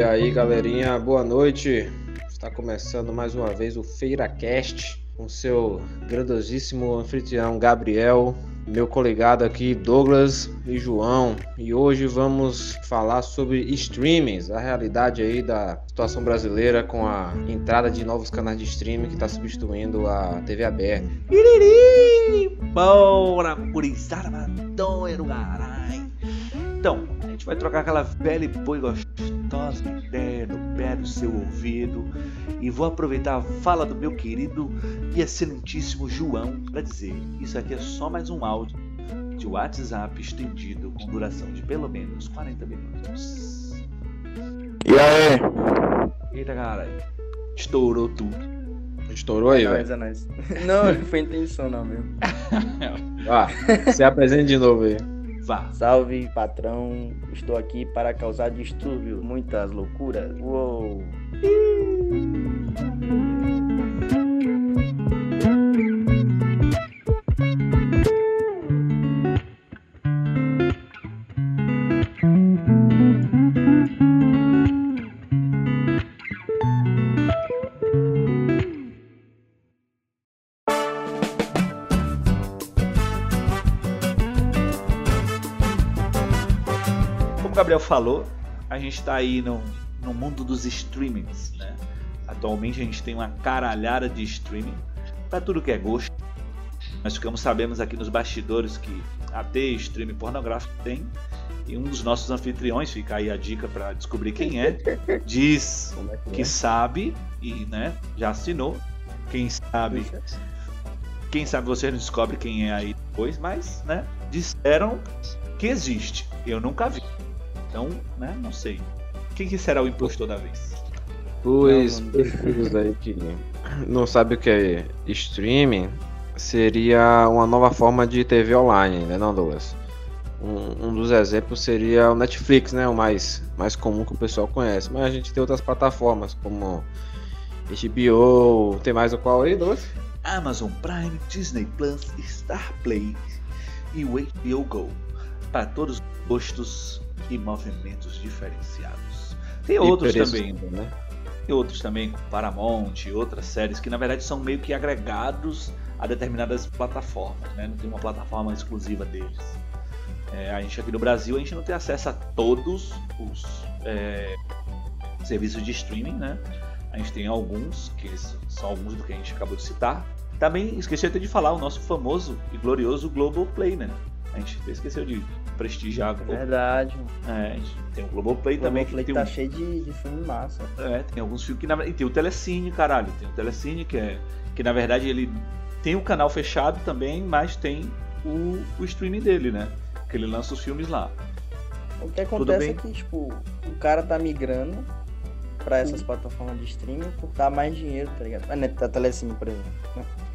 E aí, galerinha, boa noite. Está começando mais uma vez o FeiraCast com seu grandiosíssimo anfitrião Gabriel, meu colegado aqui Douglas e João. E hoje vamos falar sobre streamings, a realidade aí da situação brasileira com a entrada de novos canais de streaming que está substituindo a TV aberta. Iriri! Bora, gurizada, matonha caralho. Então, a gente vai trocar aquela velha e boi gostosa ideia no pé do seu ouvido e vou aproveitar a fala do meu querido e excelentíssimo João para dizer isso aqui é só mais um áudio de WhatsApp estendido com duração de pelo menos 40 minutos. E aí? Eita, caralho. Estourou tudo. Estourou aí, Não, velho. é nóis. Não, não foi intenção não mesmo. Ah, se apresente de novo aí. Vá. Salve, patrão. Estou aqui para causar distúrbio, muitas loucuras. Uou. Falou, a gente está aí no, no mundo dos streamings, né? Atualmente a gente tem uma caralhada de streaming para tudo que é gosto. Nós ficamos sabemos aqui nos bastidores que até streaming pornográfico tem. E um dos nossos anfitriões, fica aí a dica para descobrir quem é, diz é que que sabe e né, já assinou. Quem sabe, quem sabe você não descobre quem é aí depois, mas né, disseram que existe. Eu nunca vi. Então, né, não sei. Quem que será o impostor da vez? Os perfis aí que não sabe o que é streaming, seria uma nova forma de TV online, né não, Douglas? Um, um dos exemplos seria o Netflix, né? O mais, mais comum que o pessoal conhece. Mas a gente tem outras plataformas como HBO, tem mais o qual aí, Douglas? Amazon Prime, Disney Plus, Star Play e o HBO Go. Para todos os gostos e movimentos diferenciados. Tem outros também, né? Tem outros também, com Paramount e outras séries que na verdade são meio que agregados a determinadas plataformas, né? Não tem uma plataforma exclusiva deles. É, a gente aqui no Brasil a gente não tem acesso a todos os é, serviços de streaming, né? A gente tem alguns, que são alguns do que a gente acabou de citar. Também esqueci até de falar o nosso famoso e glorioso Globoplay, né? A gente até esqueceu de prestigiar. É o verdade. É, a gente tem o Globoplay também, que Também tem tá um cheio de, de filme massa. é, tem alguns filmes que na. E tem o Telecine, caralho. Tem o Telecine, que é. Que na verdade ele tem o canal fechado também, mas tem o, o streaming dele, né? Que ele lança os filmes lá. O que acontece é que, tipo, o cara tá migrando pra essas plataformas de streaming por dar mais dinheiro, tá ligado? A, Net- a Telecine, por exemplo.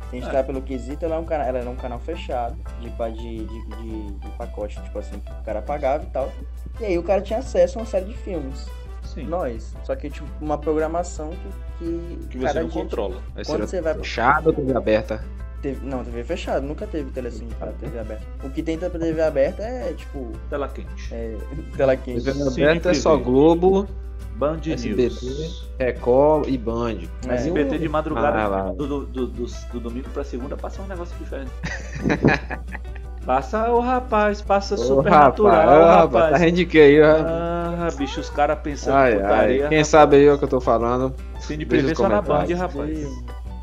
Se a gente É. tá pelo quesito, ela é um canal, ela era um canal fechado, de, pa- de, de, de, de pacote, tipo assim, que o cara pagava e tal. E aí o cara tinha acesso a uma série de filmes. Sim. Nós. Só que, tipo, uma programação que. Que, que você não dia, controla. Aí Quando você vai- fechado ou TV aberta? Teve, não, TV fechada, nunca teve telecine pra TV aberta. O que tem pra TV aberta é, tipo, Tela quente. é, tela quente. TV aberta é só. Globo, Band SBT. News. Record e Band. Mas É. e o- SBT de madrugada, Ah, do, do, do, do- do domingo pra segunda, passa um negócio diferente. passa, ô rapaz, passa Ô, supernatural, rapaz, ô, rapaz. rapaz, tá rende que aí. Ah, bicho, os caras pensando Ai, putaria. ai. Quem sabe aí é o que eu tô falando. Cine os só na Band, rapaz.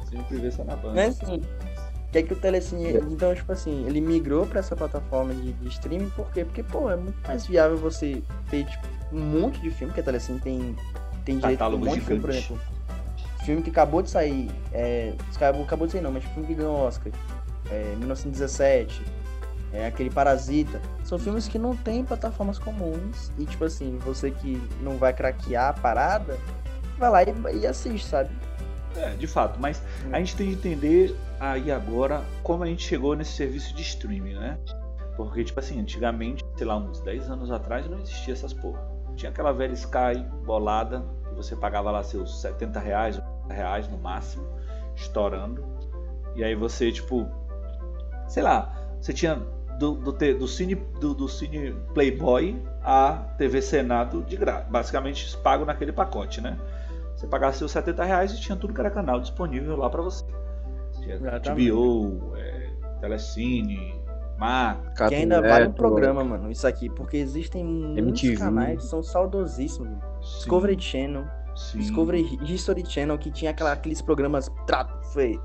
Cine Privé só na Band. Mas assim, o que é que o Telecine. Então, tipo assim, ele migrou pra essa plataforma de, de streaming, por quê? Porque, pô, é muito mais viável você ter, tipo, um monte de filme, porque a Telecine tem, tem direito a um Catálogo monte de filme, por gigante. exemplo. Filme que acabou de sair, é, acabou, acabou de sair não, mas filme que ganhou Oscar, é, 1917, é, aquele Parasita, são filmes que não tem plataformas comuns, e tipo assim, você que não vai craquear a parada, vai lá e, e assiste, sabe? É, de fato, mas a gente tem que entender aí agora como a gente chegou nesse serviço de streaming, né? Porque, tipo assim, antigamente, sei lá, uns 10 anos atrás não existia essas porra. Tinha aquela velha Sky bolada, que você pagava lá seus 70 reais, 80 reais no máximo, estourando. E aí você, tipo, sei lá, você tinha do, do, do, Cine, do, do Cine Playboy a TV Senado de graça. Basicamente pago naquele pacote, né? Você pagava seus 70 reais e tinha tudo que era canal disponível lá para você. Tinha HBO, é, Telecine, Mac. Que ainda vale um programa, mano, isso aqui, porque existem muitos MTV. canais que são saudosíssimos. Discovery Channel, Sim. Discovery History Channel, que tinha aquela, aqueles programas Trato Feito.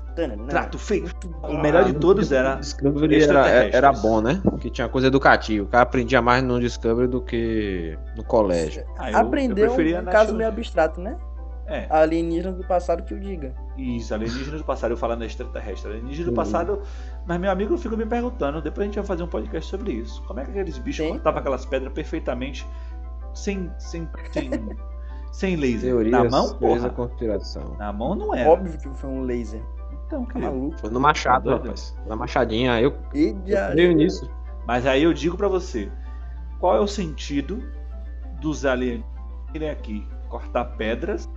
Trato Feito. O melhor de todos era. Discovery era, era bom, né? Que tinha coisa educativa. O cara aprendia mais no Discovery do que no colégio. Ah, eu, Aprendeu eu um caso meio abstrato, né? É. Alienígenas do passado que o diga. Isso, alienígenas do passado, eu falando extraterrestre. Alienígenas do passado. Mas meu amigo, eu fico me perguntando, depois a gente vai fazer um podcast sobre isso. Como é que aqueles bichos cortavam aquelas pedras perfeitamente sem. sem, sem sem laser. Teorias, na mão, porra. conspiração. Na mão não é. Óbvio que foi um laser. Então, que tá maluco. Foi no machado, tá rapaz. Na machadinha. Eu, e eu creio nisso. Mas aí eu digo para você, qual é o sentido dos alienígenas irem aqui cortar pedras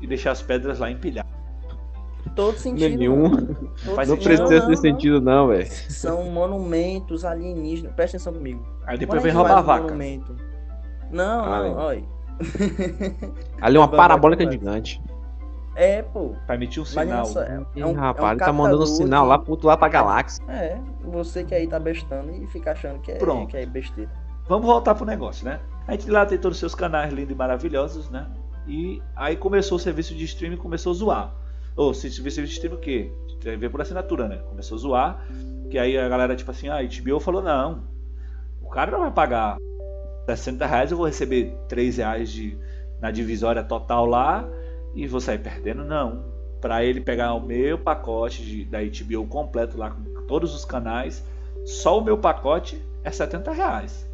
e deixar as pedras lá empilhadas? Todo sentido. Nenhum. Todo não precisa ter sentido, não, velho. São monumentos alienígenas. Presta atenção comigo. Aí depois vem roubar a vaca. Monumento? Não, ah, não, olha. Ali é uma parabólica gigante. É, pô. Pra emitir um sinal. é, um, rapaz, é um ele tá mandando um sinal lá pro outro lado da galáxia. É, você que aí tá bestando e fica achando que é, Pronto. que é besteira. Vamos voltar pro negócio, né? A gente lá tem todos os seus canais lindos e maravilhosos, né? E aí começou o serviço de streaming começou a zoar. Ou serviço de streaming o quê? TV por assinatura, né? Começou a zoar. Que aí a galera, tipo assim, ah, a HBO falou, não. O cara não vai pagar 60 reais eu vou receber 3 reais de, na divisória total lá e vou sair perdendo. Não. Para ele pegar o meu pacote de, da HBO completo lá com todos os canais, só o meu pacote é 70 reais.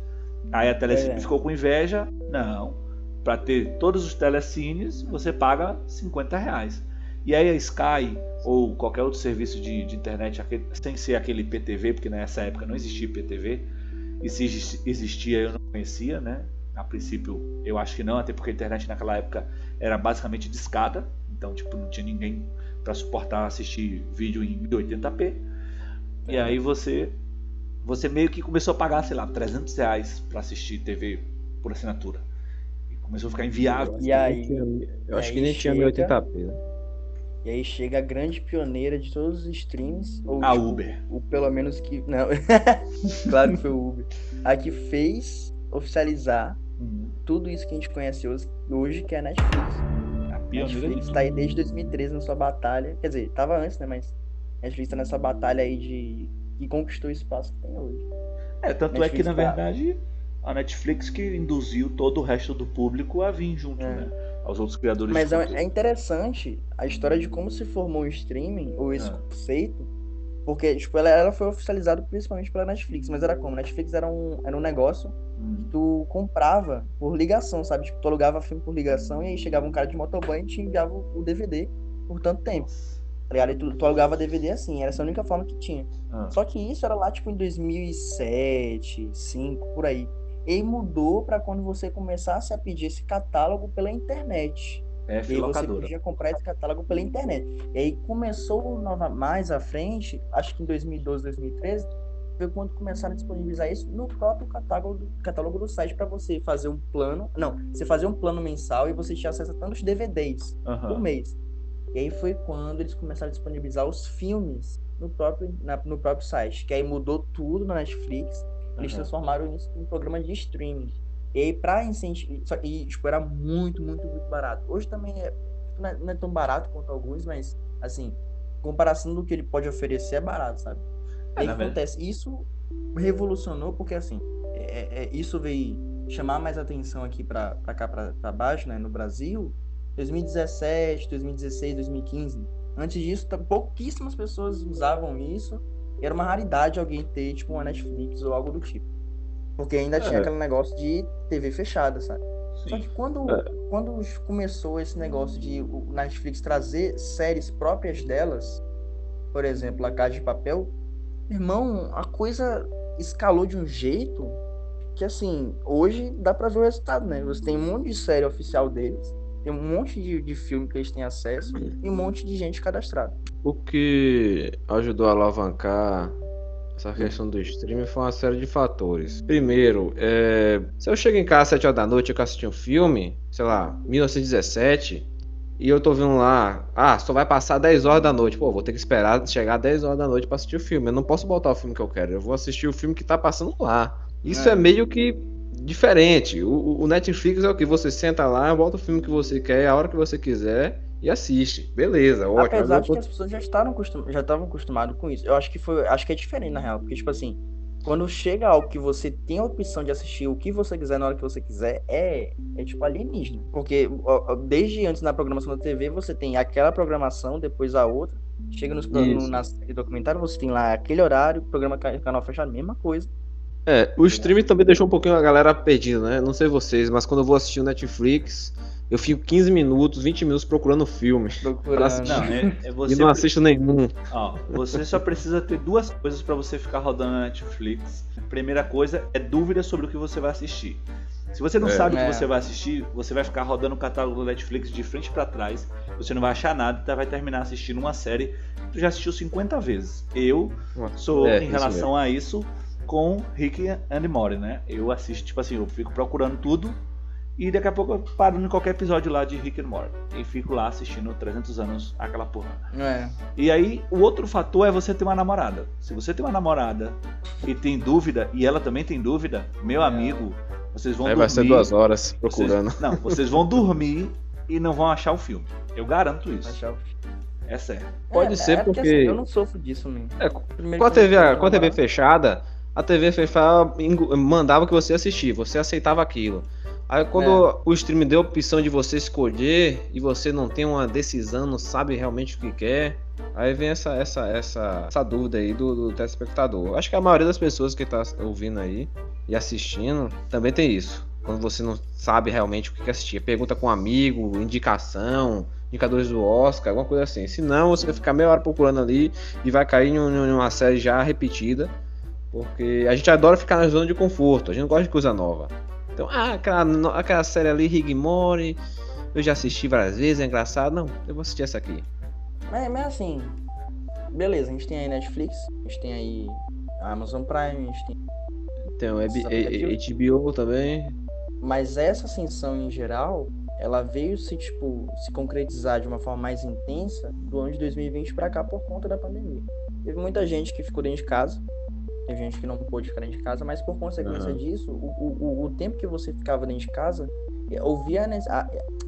Aí a Telecine é. ficou com inveja. Não. Para ter todos os telecines, você paga 50 reais. E aí a Sky ou qualquer outro serviço de, de internet, sem ser aquele PTV, porque nessa época não existia PTV, e se existia eu não conhecia, né? A princípio eu acho que não, até porque a internet naquela época era basicamente discada, então tipo não tinha ninguém para suportar assistir vídeo em 1080p. E aí você você meio que começou a pagar, sei lá, 300 reais para assistir TV por assinatura. E começou a ficar inviável. E aí, eu acho que nem tinha 1080p, né? E aí chega a grande pioneira de todos os streams. Ou, a tipo, Uber. Ou pelo menos que. Não. claro que foi o Uber. A que fez oficializar uhum. tudo isso que a gente conhece hoje, hoje que é a Netflix. A Netflix está aí desde 2013 na sua batalha. Quer dizer, tava antes, né? Mas a Netflix tá nessa batalha aí de. que conquistou o espaço que tem hoje. É, tanto Netflix é que na tá... verdade a Netflix que induziu todo o resto do público a vir junto, é. né? aos outros criadores. Mas é, é interessante a história de como se formou o streaming, ou esse é. conceito, porque tipo, ela, ela foi oficializada principalmente pela Netflix, mas era como? Netflix era um, era um negócio hum. que tu comprava por ligação, sabe? Tipo, tu alugava filme por ligação e aí chegava um cara de motoboy e te enviava o DVD por tanto tempo. Tá ligado? E tu, tu alugava DVD assim, era essa a única forma que tinha. Ah. Só que isso era lá, tipo, em 2007, 2005, por aí. E mudou para quando você começasse a pedir esse catálogo pela internet. É, e você podia comprar esse catálogo pela internet. E aí começou nova, mais à frente, acho que em 2012, 2013, foi quando começaram a disponibilizar isso no próprio catálogo, catálogo do site para você fazer um plano. Não, você fazia um plano mensal e você tinha acesso a tantos DVDs uhum. por mês. E aí foi quando eles começaram a disponibilizar os filmes no próprio, na, no próprio site. Que aí mudou tudo na Netflix eles uhum. transformaram isso em um programa de streaming. E aí, pra incentivar. E, tipo, era muito, muito, muito barato. Hoje também é, não é, não é tão barato quanto alguns, mas, assim, comparação do que ele pode oferecer, é barato, sabe? É, e aí, acontece? Verdade. Isso revolucionou, porque, assim, é, é, é, isso veio chamar mais atenção aqui pra cá, pra baixo, né, no Brasil, 2017, 2016, 2015. Antes disso, pouquíssimas pessoas usavam isso era uma raridade alguém ter, tipo, uma Netflix ou algo do tipo. Porque ainda é. tinha aquele negócio de TV fechada, sabe? Sim. Só que quando, é. quando começou esse negócio de o Netflix trazer séries próprias delas, por exemplo, a Casa de Papel, irmão, a coisa escalou de um jeito que, assim, hoje dá pra ver o resultado, né? Você tem um monte de série oficial deles, tem um monte de, de filme que eles têm acesso e um monte de gente cadastrada. O que ajudou a alavancar Essa questão do streaming foi uma série de fatores. Primeiro, é... se eu chego em casa às 7 horas da noite e eu assisti um filme, sei lá, 1917, e eu tô vendo lá, ah, só vai passar 10 horas da noite. Pô, vou ter que esperar chegar 10 horas da noite pra assistir o filme. Eu não posso botar o filme que eu quero, eu vou assistir o filme que tá passando lá. Isso é, é meio que diferente. O, o, Netflix é o que você senta lá, bota o filme que você quer, a hora que você quiser e assiste. Beleza, ótimo. Apesar de que as pessoas já estavam já estavam acostumadas com isso. Eu acho que foi, acho que é diferente na real, porque tipo assim, quando chega algo que você tem a opção de assistir o que você quiser na hora que você quiser, é, é tipo alienígena. Porque desde antes na programação da TV, você tem aquela programação, depois a outra. Chega nos no, na documentário, você tem lá aquele horário, programa canal fechado, mesma coisa. É, o streaming também deixou um pouquinho a galera perdida, né? Não sei vocês, mas quando eu vou assistir o Netflix, eu fico 15 minutos, 20 minutos procurando filme. Procurando. Não, é, é e não assisto nenhum. Ó, você só precisa ter duas coisas para você ficar rodando na Netflix. A primeira coisa é dúvida sobre o que você vai assistir. Se você não é, sabe o que é. você vai assistir, você vai ficar rodando o catálogo do Netflix de frente para trás. Você não vai achar nada e vai terminar assistindo uma série que tu já assistiu 50 vezes. Eu sou, é, em relação a isso, com Rick and Morty, né? Eu assisto, tipo assim, eu fico procurando tudo e daqui a pouco eu paro em qualquer episódio lá de Rick and Morty. E fico lá assistindo 300 anos aquela porra. É. E aí, o outro fator é você ter uma namorada. Se você tem uma namorada e tem dúvida, e ela também tem dúvida, meu é. amigo, vocês vão aí dormir. Vai ser duas horas procurando. Vocês, não, vocês vão dormir e não vão achar o filme. Eu garanto isso. Achar o É sério. Pode é, ser é porque. porque assim, eu não sofro disso, mesmo. É, com a TV, com a TV fechada, a TV mandava que você assistir, você aceitava aquilo. Aí quando é. o stream deu a opção de você escolher e você não tem uma decisão, não sabe realmente o que quer, aí vem essa essa essa, essa dúvida aí do, do telespectador. Acho que a maioria das pessoas que está ouvindo aí e assistindo também tem isso. Quando você não sabe realmente o que quer assistir, pergunta com um amigo, indicação, indicadores do Oscar, alguma coisa assim. Se não, você vai ficar meia hora procurando ali e vai cair em uma série já repetida. Porque a gente adora ficar na zona de conforto, a gente não gosta de coisa nova. Então, ah, aquela, aquela série ali, Rick Mori, eu já assisti várias vezes, é engraçado. Não, eu vou assistir essa aqui. Mas, mas assim, beleza, a gente tem aí Netflix, a gente tem aí Amazon Prime, a gente tem. Tem o HBO também. Mas essa ascensão em geral, ela veio se, tipo, se concretizar de uma forma mais intensa do ano de 2020 para cá por conta da pandemia. Teve muita gente que ficou dentro de casa, Teve gente que não pôde ficar dentro de casa, mas por consequência uhum. disso, o, o, o tempo que você ficava dentro de casa, eh, havia,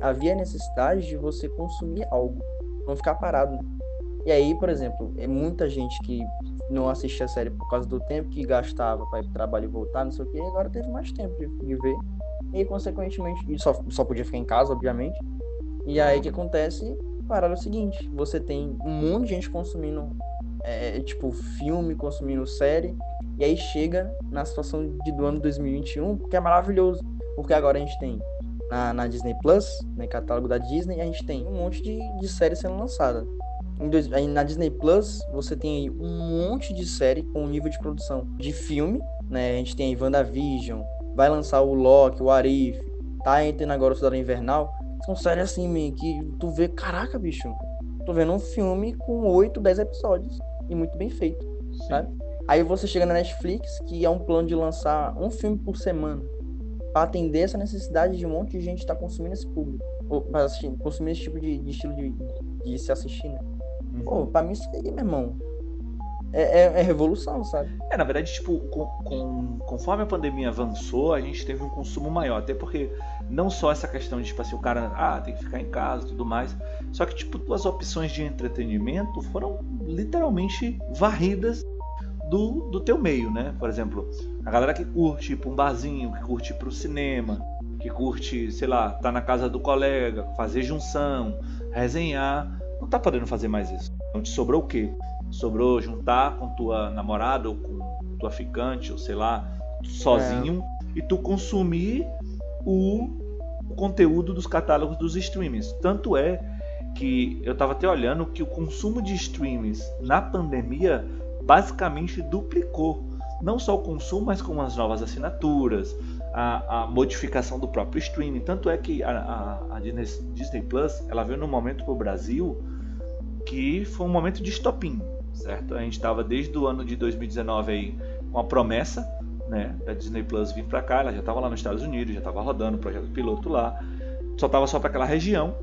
havia necessidade de você consumir algo, não ficar parado. E aí, por exemplo, é muita gente que não assistia a série por causa do tempo que gastava para ir pro trabalho e voltar, não sei o que, agora teve mais tempo de, de ver. E consequentemente, e só, só podia ficar em casa, obviamente. E aí o que acontece? Parar é o seguinte, você tem um monte de gente consumindo é, tipo, filme, consumindo série. E aí chega na situação de, do ano 2021, que é maravilhoso. Porque agora a gente tem na, na Disney Plus, no né, catálogo da Disney, a gente tem um monte de, de série sendo lançada. Dois, na Disney Plus, você tem um monte de série com nível de produção de filme, né? A gente tem aí WandaVision, vai lançar o Loki, o Arif, tá entrando agora o Cidadão Invernal. São séries assim, que tu vê, caraca, bicho, tô vendo um filme com 8, 10 episódios e muito bem feito, Sim. sabe? Aí você chega na Netflix, que é um plano de lançar um filme por semana, para atender essa necessidade de um monte de gente estar tá consumindo esse público, ou pra assistir, consumir esse tipo de, de estilo de, de, se assistir, né? Uhum. Pô, pra mim isso aí, meu irmão, é, é, é, revolução, sabe? É, na verdade, tipo, com, com, conforme a pandemia avançou, a gente teve um consumo maior. Até porque não só essa questão de, tipo assim, o cara, ah, tem que ficar em casa e tudo mais. Só que, tipo, as opções de entretenimento foram literalmente varridas do, do teu meio, né? Por exemplo, a galera que curte ir pra um barzinho, que curte ir pro cinema, que curte, sei lá, tá na casa do colega, fazer junção, resenhar, não tá podendo fazer mais isso. Então te sobrou o quê? Sobrou juntar com tua namorada ou com tua ficante, ou sei lá, sozinho, é. e tu consumir o, conteúdo dos catálogos dos streamings. Tanto é que eu estava até olhando que o consumo de streams na pandemia basicamente duplicou. Não só o consumo, mas com as novas assinaturas, a, a modificação do próprio streaming. Tanto é que a, a, a Disney Plus ela veio num momento para o Brasil que foi um momento de estopim. certo? A gente estava desde o ano de 2019 aí com a promessa, né, da Disney Plus vir para cá, ela já estava lá nos Estados Unidos, já estava rodando o projeto piloto lá, só estava só para aquela região,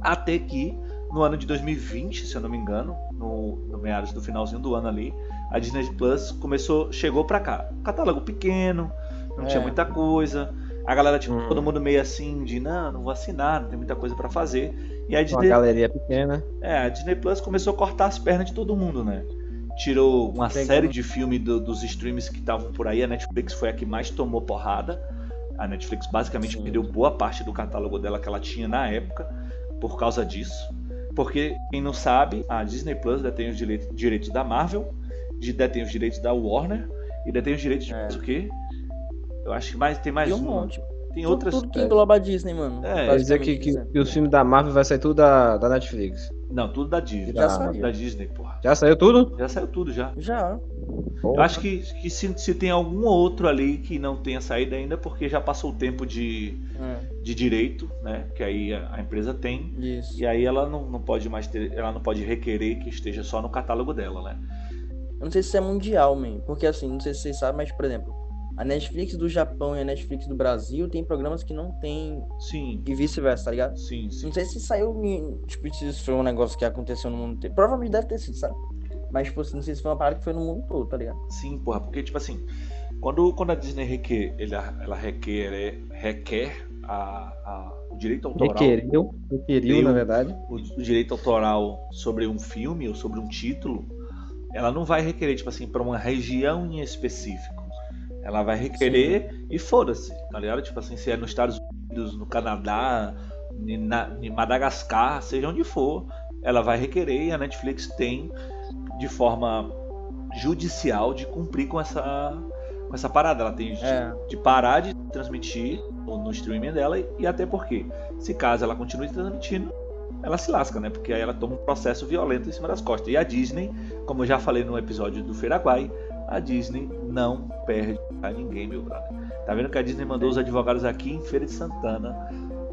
até que no ano de 2020, se eu não me engano, no, no meados do finalzinho do ano ali, a Disney Plus começou, chegou para cá. Catálogo pequeno, não é. tinha muita coisa. A galera, tipo, hum. todo mundo meio assim de, não, não vou assinar, não tem muita coisa para fazer. E a Disney... Uma galeria pequena. É, a Disney Plus começou a cortar as pernas de todo mundo, né? Tirou uma série de filmes do, dos streams que estavam por aí. A Netflix foi a que mais tomou porrada. A Netflix basicamente Sim. perdeu boa parte do catálogo dela que ela tinha na época por causa disso. Porque, quem não sabe, a Disney Plus detém os direitos da Marvel, detém os direitos da Warner e detém os direitos de é. o quê? Eu acho que mais, tem mais tem um monte. Tem tudo, outras. Tudo que engloba a Disney, mano. É, quer dizer que, que, que, os filmes da Marvel vai sair tudo da, da Netflix. Não, tudo da Disney. Já saiu. Da Disney, porra. Já saiu tudo? Já saiu tudo, já. Já. Porra. Eu acho que, que se, se tem algum outro ali que não tenha saído ainda, porque já passou o tempo de, é. de direito, né? Que aí a, a, empresa tem. Isso. E aí ela não, não pode mais ter. Ela não pode requerer que esteja só no catálogo dela, né? Eu não sei se isso é mundial, man. Porque assim, não sei se vocês sabem, mas, por exemplo, a Netflix do Japão e a Netflix do Brasil tem programas que não tem. Sim. E vice-versa, tá ligado? Sim, sim. Não sei se saiu. Tipo, se isso foi um negócio que aconteceu no mundo inteiro. Provavelmente deve ter sido, sabe? Mas, tipo assim, não sei se foi uma parada que foi no mundo todo, tá ligado? Sim, porra, porque, tipo assim, quando, quando a Disney requer, ela, ela requer, requer a, a, o direito autoral. Requeriu, requeriu, na verdade. O, o direito autoral sobre um filme ou sobre um título, ela não vai requerer, tipo assim, para uma região em específico. Ela vai requerer Sim. e foda-se, tá ligado? Tipo assim, se é nos Estados Unidos, no Canadá, em Madagascar, seja onde for, ela vai requerer e a Netflix tem de forma judicial de cumprir com essa com essa parada. Ela tem de, é. de parar de transmitir no, no streaming dela e até porque, se caso ela continue transmitindo, ela se lasca, né? Porque aí ela toma um processo violento em cima das costas. E a Disney, como eu já falei no episódio do Feiraguai, a Disney não perde a ninguém, meu brother. Tá vendo que a Disney mandou os advogados aqui em Feira de Santana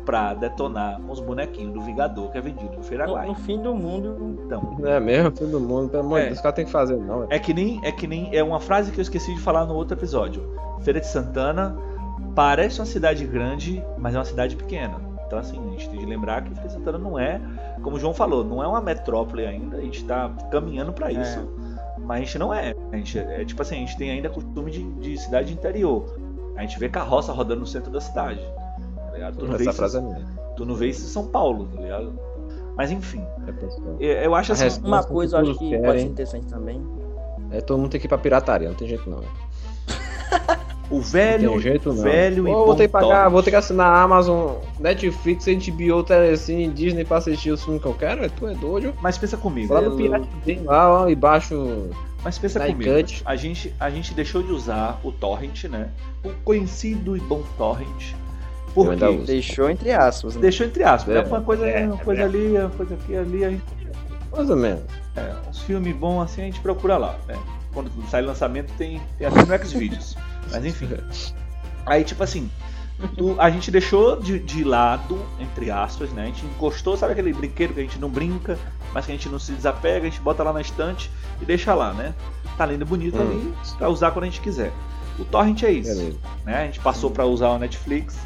pra detonar os bonequinhos do Vingador que é vendido no Feiraguai. No, no fim do mundo, então. É mesmo, fim do mundo, pelo amor de é. Deus, os caras tem que fazer, não. É. é que nem é que nem é uma frase que eu esqueci de falar no outro episódio. Feira de Santana parece uma cidade grande, mas é uma cidade pequena. Então assim, a gente tem que lembrar que Feira de Santana não é, como o João falou, não é uma metrópole ainda, a gente tá caminhando para é. isso. É. Mas a gente não é. A gente é, é tipo assim, a gente tem ainda costume de, de cidade interior. A gente vê carroça rodando no centro da cidade. Tá ligado? Tu não, Essa vê frase isso, é minha. tu não vê isso em São Paulo, tá ligado? Mas enfim. É, eu acho assim. Uma coisa eu acho que querem, pode ser interessante também. É todo mundo tem que ir pra pirataria, não tem jeito não. O velho, jeito, velho e vou ter que pagar, vou ter que assinar a Amazon, Netflix, HBO, Telecine, Disney pra assistir os filmes que eu quero. Tu é doido. Mas pensa comigo. Lá no Pirate lá, ó, embaixo. Mas pensa comigo. A gente, a gente deixou de usar o torrent, né? O conhecido e bom torrent. Por quê? Deixou entre aspas. Né? Deixou entre aspas. É, uma coisa, é, uma coisa é. ali, uma coisa aqui, ali. A gente... Mais ou menos. É, uns filmes bons assim a gente procura lá, né? Quando sai lançamento tem, tem até no Xvideos. Mas enfim. Aí, tipo assim, tu, a gente deixou de, de lado, entre aspas, né? A gente encostou, sabe aquele brinquedo que a gente não brinca, mas que a gente não se desapega, a gente bota lá na estante e deixa lá, né? Tá lindo bonito hum. ali pra usar quando a gente quiser. O Torrent é isso. Né? A gente passou para usar o Netflix.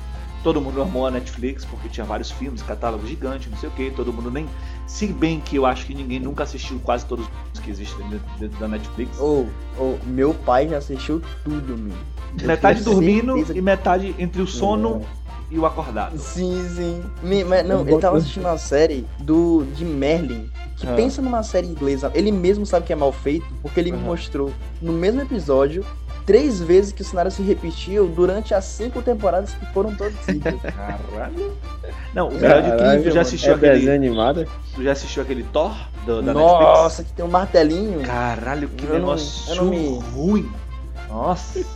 Todo mundo amou a Netflix porque tinha vários filmes, catálogo gigante, não sei o que. Todo mundo nem. Se bem que eu acho que ninguém nunca assistiu quase todos os que existem dentro da Netflix. Ou, oh, oh, meu pai já assistiu tudo, meu. Metade dormindo e metade entre o sono é. e o acordado. Sim, sim. Me, mas, não, ele tava assistindo uma série do de Merlin. Que ah. pensa numa série inglesa. Ele mesmo sabe que é mal feito, porque ele uhum. me mostrou no mesmo episódio três vezes que o cenário se repetiu durante as cinco temporadas que foram produzidas. Caralho. Não, o Caralho, que já assistiu é aquele. animado. Tu já assistiu aquele Thor do, da Nossa, Netflix? que tem um martelinho. Caralho, que eu negócio não, me... ruim. Nossa.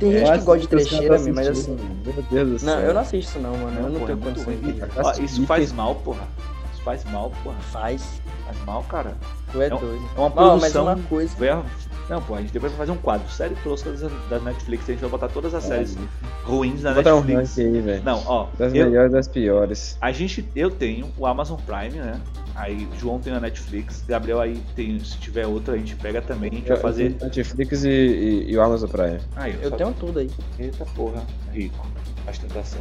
Tem gente que gosta de trecheira, mas assim. Meu Deus do céu. Não, eu não assisto não, mano. Eu não, não tenho é condições de. Isso faz mal, porra. Isso faz mal, porra. Faz. Faz mal, cara. Tu é, é doido. É uma produção. Não, mas uma coisa. Não, pô, a gente depois vai fazer um quadro, série tosca da Netflix, a gente vai botar todas as é, séries ruins da Netflix. Um aí, Não, ó. Das eu, melhores das piores. A gente, eu tenho o Amazon Prime, né? Aí João tem a Netflix, Gabriel aí tem, se tiver outra a gente pega também, a gente vai fazer. Netflix e, e, e o Amazon Prime. Aí, Eu só- tenho tudo aí. Eita porra, rico.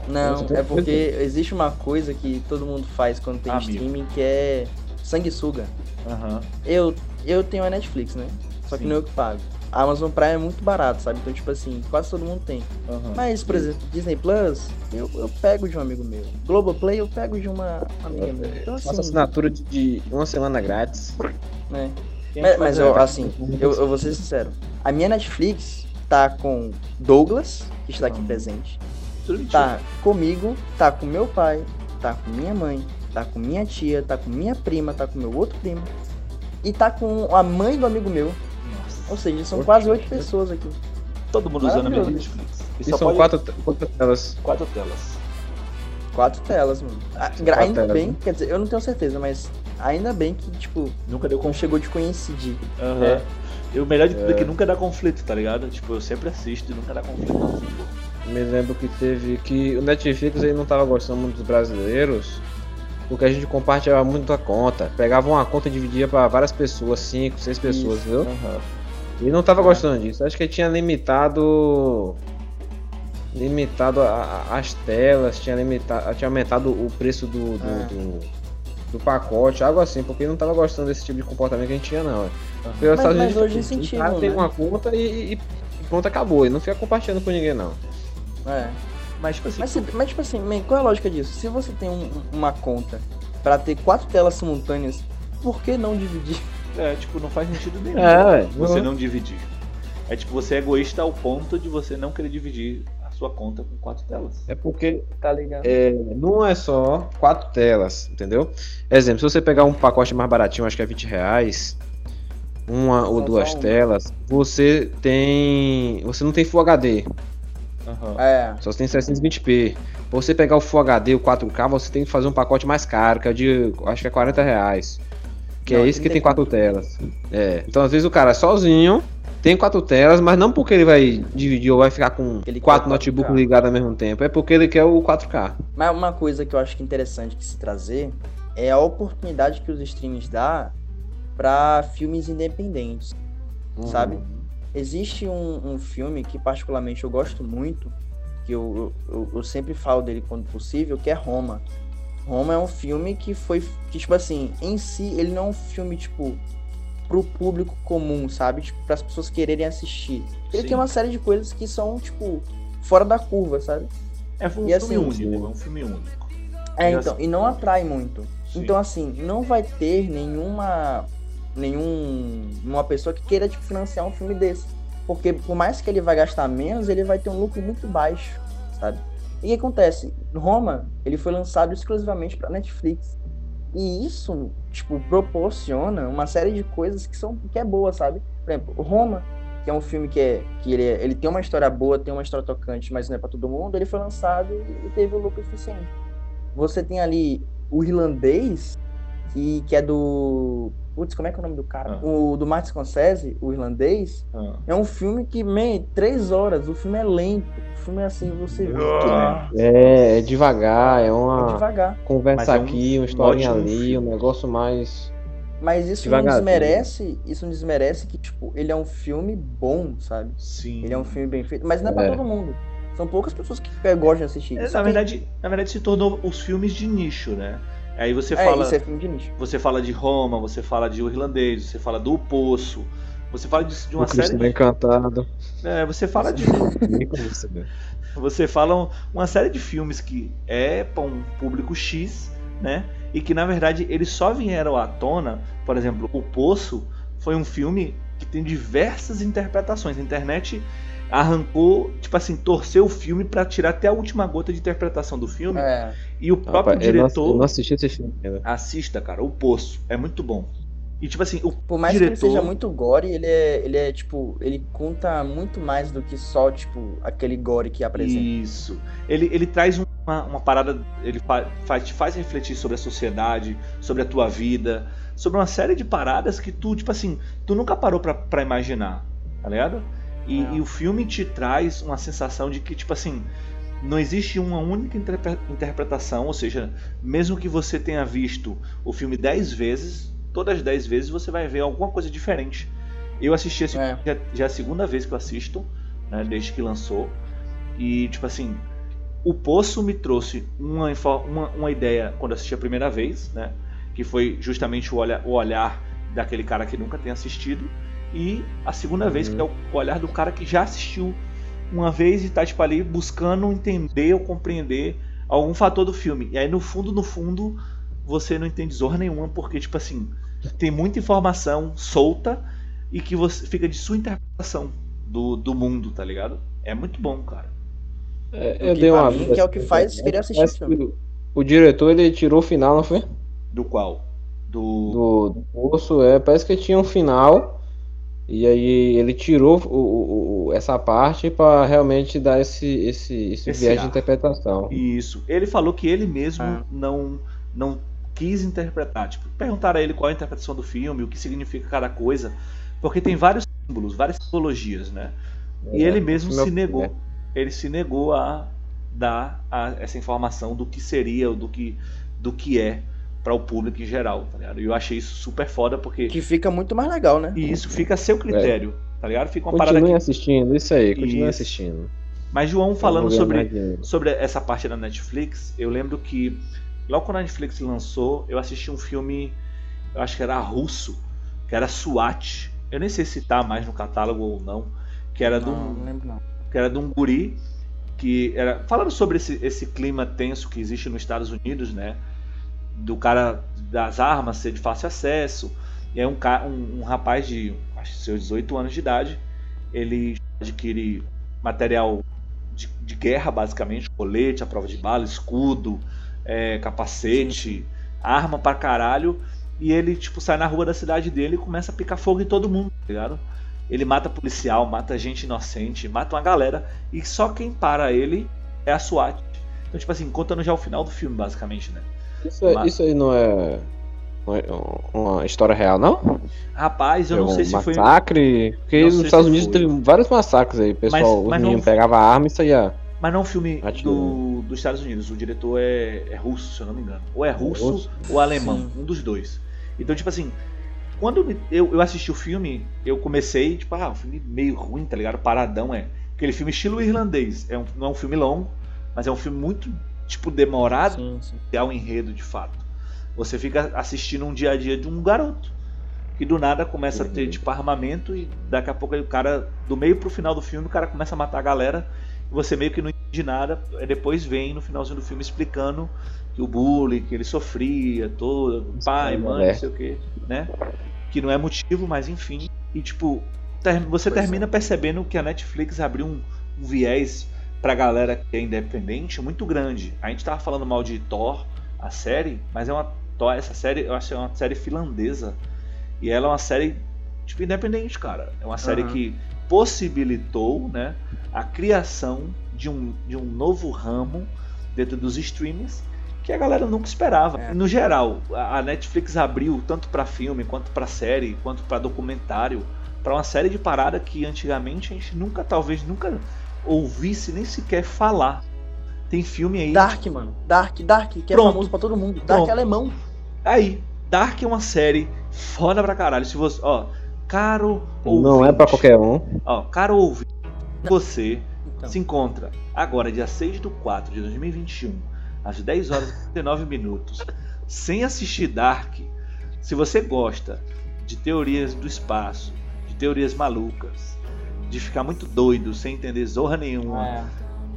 Não, é porque existe uma coisa que todo mundo faz quando tem Amigo. streaming que é sanguessuga. Aham. Eu, eu tenho a Netflix, né? Só que Sim. não eu que pago. A Amazon Prime é muito barato, sabe? Então, tipo assim, quase todo mundo tem. aham. Mas, por exemplo, Disney Plus, eu, eu pego de um amigo meu. Globoplay, eu pego de uma amiga minha. Então, Faça assim, assinatura de, de uma semana grátis. né? Mas, mas é- eu, assim, eu, eu vou ser sincero. A minha Netflix tá com Douglas, que está aqui presente. Tá comigo, tá com meu pai, tá com minha mãe, tá com minha tia, tá com minha prima, tá com meu outro primo. E tá com a mãe do amigo meu. Ou seja, são Oxe. quase oito pessoas aqui. Todo mundo usando a mesma. Netflix. E só são pode- quatro, quatro telas. quatro telas. Quatro telas, mano. Ah, quatro ainda telas, bem, né? quer dizer, eu não tenho certeza, mas ainda bem que, tipo, Nunca deu não conflito. chegou de coincidir. Aham. É. E o melhor de tudo é. É. que nunca dá conflito, tá ligado? Tipo, eu sempre assisto e nunca dá conflito. Me lembro que teve que o Netflix aí não tava gostando muito dos brasileiros, porque a gente compartilhava muito a conta. Pegava uma conta e dividia pra várias pessoas, cinco, seis pessoas, Isso. viu? aham. E não tava gostando disso. Acho que tinha limitado. Limitado a- a- as telas, tinha limitado. Tinha aumentado o preço do, do, Ah. do, do pacote, algo assim, porque não tava gostando desse tipo de comportamento que a gente tinha, não. é. Porque os Mas- Estados mas hoje tipo, cara tem né? uma conta e, e- e pronto, acabou. E não fica compartilhando com ninguém, não. É. Mas, tipo assim, Mas, se- mas tipo assim, man, qual é a lógica disso? Se você tem um- uma conta pra ter quatro telas simultâneas, por que não dividir? É, tipo, não faz sentido nenhum É, você não dividir. É tipo, você é egoísta ao ponto de você não querer dividir a sua conta com quatro telas. É porque Tá ligado? é, não é só quatro telas, entendeu? Exemplo, se você pegar um pacote mais baratinho, acho que é 20 reais, uma ou Só- duas só uma. telas, você tem. Você não tem Full HD, Aham. É. só você tem 720p. Pra você pegar o Full HD, o 4K, você tem que fazer um pacote mais caro, que é de. acho que é 40 reais. Que Não, é esse que tem 34. quatro telas. É. Então às vezes o cara sozinho. Tem quatro telas, mas não porque ele vai dividir ou vai ficar com Ele quatro o 4K. notebooks ligados ao mesmo tempo. É porque ele quer o 4K. Mas uma coisa que eu acho que é interessante de se trazer é a oportunidade que os streams dá pra filmes independentes, sabe? Existe um, um filme que particularmente eu gosto muito, que eu, eu, eu sempre falo dele quando possível, que é Roma. Roma é um filme que foi, que, tipo assim, em si, ele não é um filme, tipo, pro público comum, sabe? Tipo, para as pessoas quererem assistir. Ele Sim. tem uma série de coisas que são, tipo, fora da curva, sabe? É um E filme assim, único, é um filme único. É, então, e não atrai muito. Sim. Então, assim, não vai ter nenhuma. nenhum. uma pessoa que queira, tipo, financiar um filme desse. Porque por mais que ele vai gastar menos, ele vai ter um lucro muito baixo, sabe? E o que acontece? Roma, ele foi lançado exclusivamente pra Netflix. E isso, tipo, proporciona uma série de coisas que são que é boa, sabe? Por exemplo, Roma, que é um filme que, é, que ele, é- ele tem uma história boa, tem uma história tocante, mas não é pra todo mundo, ele foi lançado e, e teve o lucro suficiente. Você tem ali o irlandês, que, que é do. Putz, como é que é o nome do cara? Ah. O do Martin Scorsese, o irlandês. Ah. É um filme que, man, três horas, o filme é lento. O filme é assim, você vê Ah. É, é devagar, é é uma devagar. conversa é um aqui, uma historinha ali, filme. um negócio mais. Mas isso não desmerece, isso não desmerece que, tipo, ele é um filme bom, sabe? Sim. Ele é um filme bem feito, mas não é pra É. todo mundo. São poucas pessoas que gostam de assistir. É, Isso na tem- verdade, na verdade se tornou os filmes de nicho, né? Aí você é, fala, isso é filme de nicho. você fala de Roma, você fala de O Irlandês, você fala do O Poço, você fala de, de uma o série, Encantado. é, você fala de você fala um- uma série de filmes que é para um público X, né? E que na verdade eles só vieram à tona, por exemplo, O Poço foi um filme que tem diversas interpretações. A internet arrancou, tipo assim, torceu o filme para tirar até a última gota de interpretação do filme. É. E o próprio eu não- diretor Eu não assisti esse filme ainda. assista, cara, O Poço é muito bom. E tipo assim, o Por mais diretor que ele seja muito gore, ele é, ele é, tipo, ele conta muito mais do que só, tipo, aquele gore que apresenta. Isso. Ele, ele traz uma, uma parada, ele fa- faz, te faz refletir sobre a sociedade, sobre a tua vida, sobre uma série de paradas que tu, tipo assim, tu nunca parou pra, pra imaginar, tá ligado? E, É. e o filme te traz uma sensação de que, tipo assim, não existe uma única interpretação, ou seja, mesmo que você tenha visto o filme 10 vezes, todas as 10 vezes você vai ver alguma coisa diferente. Eu assisti esse é. já, já, é a segunda vez que eu assisto, né, desde que lançou. E, tipo assim, o Poço me trouxe uma, uma, uma ideia quando assisti a primeira vez, né? Que foi justamente o, olha, o olhar daquele cara que nunca tem assistido. E a segunda uhum. vez, que é o olhar do cara que já assistiu uma vez e tá tipo ali buscando entender ou compreender algum fator do filme. E aí no fundo, no fundo, você não entende zorra nenhuma, porque tipo assim, tem muita informação solta e que você fica de sua interpretação do, do mundo, tá ligado? É muito bom, cara. É, eu dei uma mim, que é o que faz querer assistir o filme. O diretor ele tirou o final, não foi? Do qual? Do do, do Poço, é, parece que tinha um final e aí ele tirou o, o, essa parte para realmente dar esse, esse, esse, esse viés ar. de interpretação. Isso. Ele falou que ele mesmo ah. não, não quis interpretar. Tipo, perguntaram a ele qual é a interpretação do filme, o que significa cada coisa. Porque tem vários símbolos, várias simbologias, né? É, e ele mesmo se negou. É. Ele se negou a dar a, essa informação do que seria, do que, do que é para o público em geral, tá ligado? E eu achei isso super foda porque. Que fica muito mais legal, né? E isso fica a seu critério, é. tá ligado? Fica uma continue parada. assistindo, isso aí, continue isso. assistindo. Mas João falando sobre, sobre essa parte da Netflix, eu lembro que logo quando a Netflix lançou, eu assisti um filme, eu acho que era russo, que era SWAT. Eu nem sei se tá mais no catálogo ou não, que era não, de um, não lembro não. que era de um guri que era falando sobre esse, esse clima tenso que existe nos Estados Unidos, né? Do cara das armas ser de fácil acesso. E aí um, um, um rapaz de acho, seus 18 anos de idade, ele adquire material de, de guerra, basicamente, colete, a prova de bala, escudo, é, capacete, arma pra caralho. E ele, tipo, sai na rua da cidade dele e começa a picar fogo em todo mundo, tá ligado? Ele mata policial, mata gente inocente, mata uma galera. E só quem para ele é a SWAT. Então, tipo assim, contando já o final do filme, basicamente, né? Isso, Mas... isso aí não é, não é uma história real, não? Rapaz, eu não sei se massacre, foi. Massacre? Porque nos Estados Unidos teve vários massacres aí. Pessoal, mas, mas não... pegava arma e saía. Mas não é um filme do, dos Estados Unidos. O diretor é, é, russo, se eu não me engano. Ou é russo, é russo? ou alemão. Sim. Um dos dois. Então, tipo assim, quando eu, eu assisti o filme, eu comecei, tipo, ah, um filme meio ruim, tá ligado? Paradão é. Aquele filme estilo irlandês. É um, não é um filme longo, mas é um filme muito tipo, demorado sim, sim. é o enredo de fato. Você fica assistindo um dia a dia de um garoto que do nada começa uhum. a ter tipo armamento e daqui a pouco o cara, do meio pro final do filme, o cara começa a matar a galera e você meio que não entende nada. E depois vem no finalzinho do filme explicando que o bullying que ele sofria, todo, pai, mãe, é. não sei o que, né? Que não é motivo, mas enfim. E tipo, ter, você pois termina é. percebendo que a Netflix abriu um, um viés pra galera que é independente muito grande. A gente tava falando mal de Thor, a série, mas é uma Thor, essa série, eu acho que é uma série finlandesa. E ela é uma série tipo independente, cara. É uma série uhum. que possibilitou, né, a criação de um, de um novo ramo dentro dos streams que a galera nunca esperava. É. No geral, a Netflix abriu tanto para filme, quanto para série, quanto para documentário, para uma série de parada que antigamente a gente nunca, talvez nunca ouvisse nem sequer falar. Tem filme aí. Dark, mano. Dark, Dark, que é Pronto. é famoso pra todo mundo. Dark Pronto. é alemão. Aí, Dark é uma série foda pra caralho. Se você, ó, caro ouvinte, Não é pra qualquer um. Ó, caro ouvinte, você então. se encontra agora, dia 6 do 4 de 2021, às 10 horas e 39 minutos, sem assistir Dark. Se você gosta de teorias do espaço, de teorias malucas, de ficar muito doido, sem entender zorra nenhuma, é.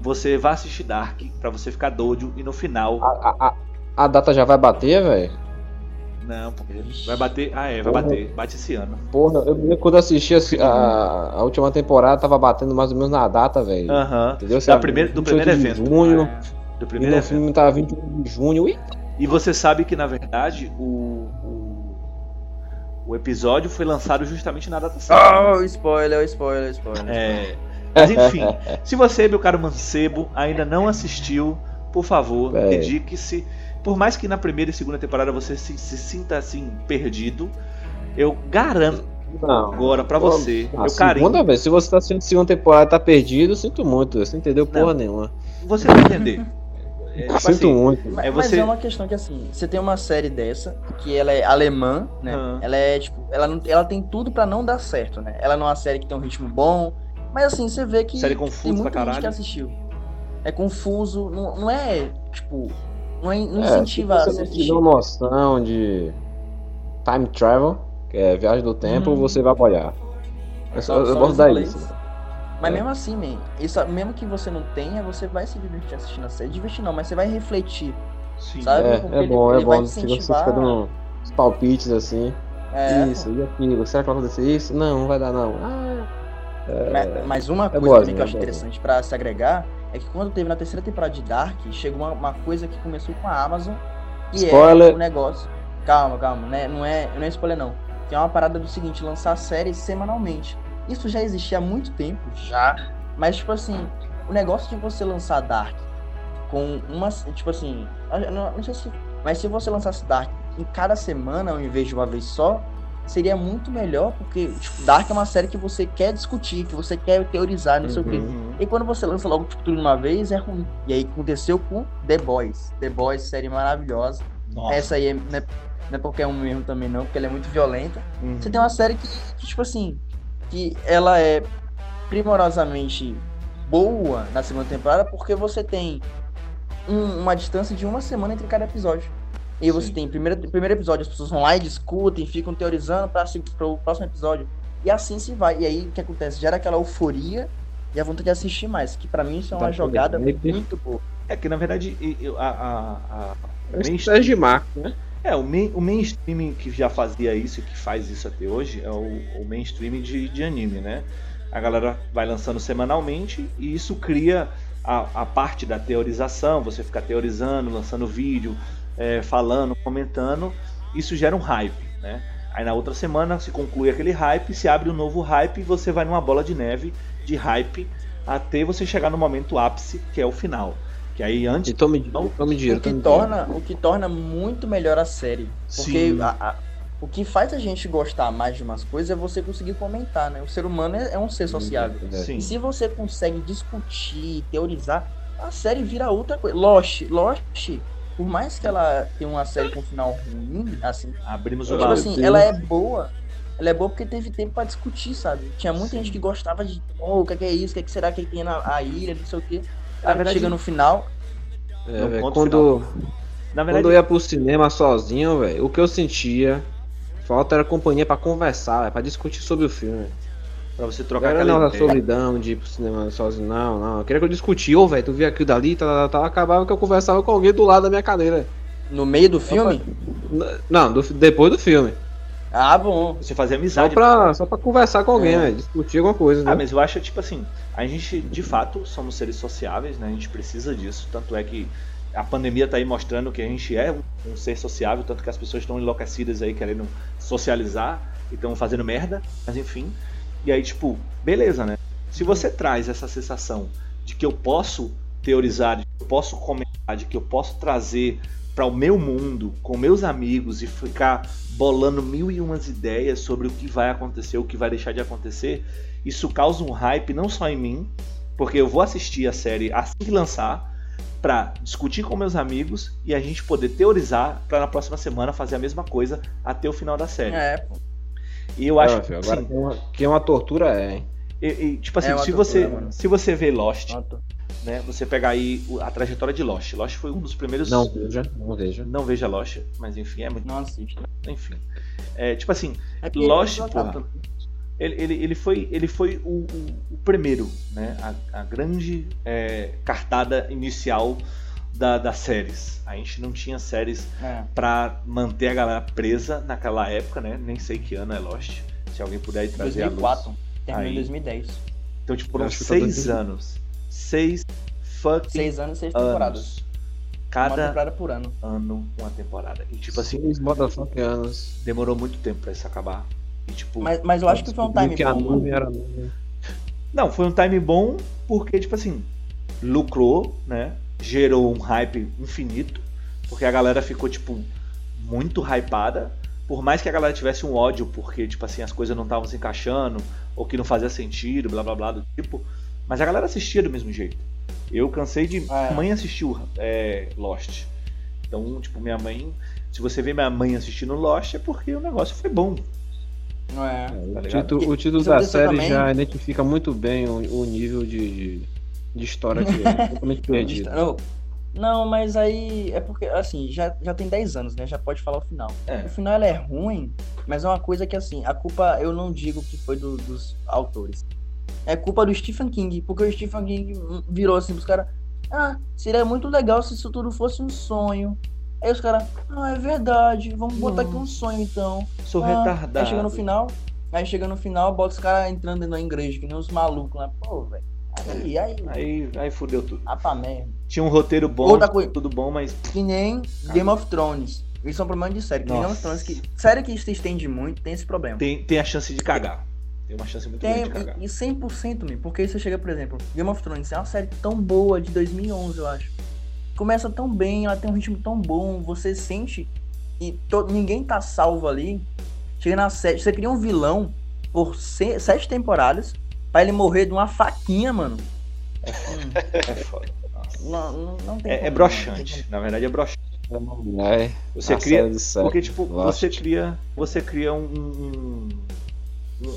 você vai assistir Dark para você ficar doido e no final. A, a, a data já vai bater, velho? Não, porque vai bater. Ah, é, vai Porra. bater. Bate esse ano. Porra, eu quando assisti a, a, a, última temporada, tava batendo mais ou menos na data, velho. Aham. Uh -huh. Entendeu? Da primeiro, do primeiro evento. Junho, é. Do primeiro e evento. filme tava 21 de junho. Ui. E você sabe que, na verdade, o, o episódio foi lançado justamente na data certa. Oh, spoiler, spoiler, spoiler. É. Mas enfim, se você, meu caro mancebo, ainda não assistiu, por favor, é. dedique-se. Por mais que na primeira e segunda temporada você se, se sinta assim perdido, eu garanto, Não. Agora, pra você, Ah, meu carinho. segunda vez, se você tá assistindo segunda temporada e tá perdido, eu sinto muito, você não entendeu porra Não. nenhuma. Você vai entender. É, tipo sinto assim, muito. Mas É mas você- é uma questão que assim, você tem uma série dessa, que ela é alemã, né? Aham. Ela é, tipo, ela, não, ela tem tudo pra não dar certo, né? Ela não é uma série que tem um ritmo bom, mas assim, você vê que Série tem confusa muita pra gente que caralho. assistiu. É confuso, não, não é, tipo, não, é, não É, incentiva a você você não assistir. noção de time travel, que é viagem do tempo, Hum. você vai apoiar. Eu, só, Só- eu só gosto inglês. isso. Mas É. mesmo assim, man, isso, mesmo que você não tenha, você vai se divertir assistindo a série. Divertir não, mas você vai refletir, sim. sabe? É, Porque é ele- bom, ele é vai bom. você incentivar- fica dando uns palpites assim, É, isso e aquilo, será que vai acontecer isso? Não, não vai dar não. Ah, Mas, mas uma coisa boazinha, também que eu acho é interessante pra se agregar é que quando teve na terceira temporada de Dark, chegou uma, uma coisa que começou com a Amazon e Spoiler. é o negócio. Calma, calma, né? Não é, não é spoiler não. Que é uma parada do seguinte, lançar séries semanalmente. Isso já existia há muito tempo, já. Mas tipo assim, o negócio de você lançar Dark com uma, tipo assim, não, não sei se, mas se você lançasse Dark em cada semana ao invés de uma vez só, seria muito melhor, porque tipo, Dark é uma série que você quer discutir, que você quer teorizar, não sei o quê. Uhum. E quando você lança logo tipo, tudo de uma vez, é ruim. E aí aconteceu com The Boys. The Boys, série maravilhosa. Nossa. Essa aí é, não, é, não é qualquer um mesmo também não, porque ela é muito violenta. Uhum. Você tem uma série que, que, tipo assim, que ela é primorosamente boa na segunda temporada, porque você tem um- uma distância de uma semana entre cada episódio. E aí você Sim. tem primeiro, primeiro episódio, as pessoas vão lá e discutem, ficam teorizando para o próximo episódio. E assim se vai. E aí o que acontece? Gera aquela euforia e a vontade de assistir mais. Que pra mim isso é uma Tá jogada bem. muito boa. É que na verdade a, a, a- é estratégia de marketing, né? É, o, main, o mainstream que já fazia isso e que faz isso até hoje é o, o mainstream de, de anime, né? A galera vai lançando semanalmente e isso cria a, a parte da teorização, você ficar teorizando, lançando vídeo, é, falando, comentando, isso gera um hype, né? Aí na outra semana se conclui aquele hype, se abre um novo hype e você vai numa bola de neve de hype até você chegar no momento ápice, que é o final. Que aí antes E tome, tome dinheiro, o, que tome torna, o que torna muito melhor a série. Porque Sim. a- a- o que faz a gente gostar mais de umas coisas é você conseguir comentar, né? O ser humano é, é um ser sociável. dinheiro. Sim. E se você consegue discutir, teorizar, a série vira outra coisa. Lost, Lost, por mais que ela tenha uma série com um final ruim, assim, abrimos o tipo assim, ela é boa. Ela é boa porque teve tempo pra discutir, sabe? Tinha muita Sim. gente que gostava de, oh, o que é que é isso? O que, é que será que tem na a ilha, não sei o quê. Na verdade- chega no final, É, No velho, ponto quando, Na quando verdade, eu ia pro cinema sozinho, velho, o que eu sentia falta era companhia pra conversar, véio, pra discutir sobre o filme. pra você Não trocar era aquela não, a ideia. solidão de ir pro cinema sozinho, não, não. Eu queria que eu discutisse, ô, velho, tu via aquilo dali, tá, tá, tá, acabava que eu conversava com alguém do lado da minha cadeira. no meio do filme, Não, do- depois do filme. Ah, bom. Você fazer Só amizade. pra, só pra conversar com alguém, É. velho, discutir alguma coisa, Ah, né? mas eu acho, tipo assim, a gente, de fato, somos seres sociáveis, né? A gente precisa disso. Tanto é que a pandemia tá aí mostrando que a gente é um ser sociável, tanto que as pessoas estão enlouquecidas aí querendo socializar e estão fazendo merda, mas enfim. E aí, tipo, beleza, né? Se você traz essa sensação de que eu posso teorizar, de que eu posso comentar, de que eu posso trazer para o meu mundo com meus amigos e ficar bolando mil e umas ideias sobre o que vai acontecer, o que vai deixar de acontecer, isso causa um hype não só em mim, porque eu vou assistir a série assim que lançar para discutir com meus amigos e a gente poder teorizar para na próxima semana fazer a mesma coisa até o final da série. É, pô. E eu acho que filho, agora sim, que é, uma, que é uma tortura, é, hein? e- e, tipo assim, É se tortura, você mano. se você vê Lost, Pronto. Né, você pegar aí a trajetória de Lost. Lost foi um dos primeiros Não veja, não veja. não veja Lost, mas enfim, é muito, Não assiste. enfim. É, tipo assim, É Lost, já porra. tá- ele, ele, ele foi, ele foi o, o- o primeiro, né? A, a grande é, cartada inicial da, das séries. A gente não tinha séries É. pra manter a galera presa naquela época, né? Nem sei que ano é Lost. Se alguém puder aí trazer a luz. 2004. Terminou em 2010. Então, tipo, foram tá seis 2000. anos. Seis fucking Seis anos, seis temporadas. anos. Uma Cada temporada por ano. ano uma temporada. E tipo assim, Seis motherfucking anos. demorou muito tempo pra isso acabar. E tipo, Mas, mas eu acho que foi um time bom. era. Não, foi um time bom porque, tipo assim, lucrou, né? Gerou um hype infinito, porque a galera ficou, tipo, muito hypada, por mais que a galera tivesse um ódio porque, tipo assim, as coisas não estavam se encaixando, ou que não fazia sentido, blá blá blá, do tipo, mas a galera assistia do mesmo jeito. Eu cansei de. É. Minha mãe assistiu é, Lost. Então, tipo, minha mãe. Se você vê minha mãe assistindo Lost, é porque o negócio foi bom. Não é? Tá O título, o título da série também. já identifica muito bem o, o nível de, de, de história que é. Totalmente perdido. Não, não, mas aí é porque, assim, já, já tem 10 anos, né? Já pode falar o final. É. O final ela é ruim, mas é uma coisa que, assim, a culpa eu não digo que foi do- dos autores. É culpa do Stephen King, porque o Stephen King virou assim pros caras: Ah, seria muito legal se isso tudo fosse um sonho. Aí os caras, ah, é verdade, vamos botar aqui um sonho então. Sou Ah, retardado. Aí chega no final, aí chega no final, bota os caras entrando da igreja, que nem os malucos lá. Pô, velho. Aí, aí, Aí, aí fudeu tudo. ah, pra merda. Tinha um roteiro bom, Outra coisa. tudo bom, mas. Que nem Game of Thrones. Isso é um problema de série. Que Game of. Thrones, que série que se estende muito, tem esse problema. Tem, tem a chance de cagar. Tem uma chance muito Tem, grande de cagar. e, e 100% mesmo. Porque aí você chega, por exemplo, Game of Thrones é uma série tão boa de 2011, eu acho. Começa tão bem, ela tem um ritmo tão bom, você sente e to- ninguém tá salvo ali. Chega na sete, você cria um vilão por se- sete temporadas pra ele morrer de uma faquinha, mano. Hum, É foda. Nossa. não, não, não tem É, como, é não broxante. Na verdade é broxante. É, Você cria. série. Porque, tipo, Lost. você cria. Você cria um-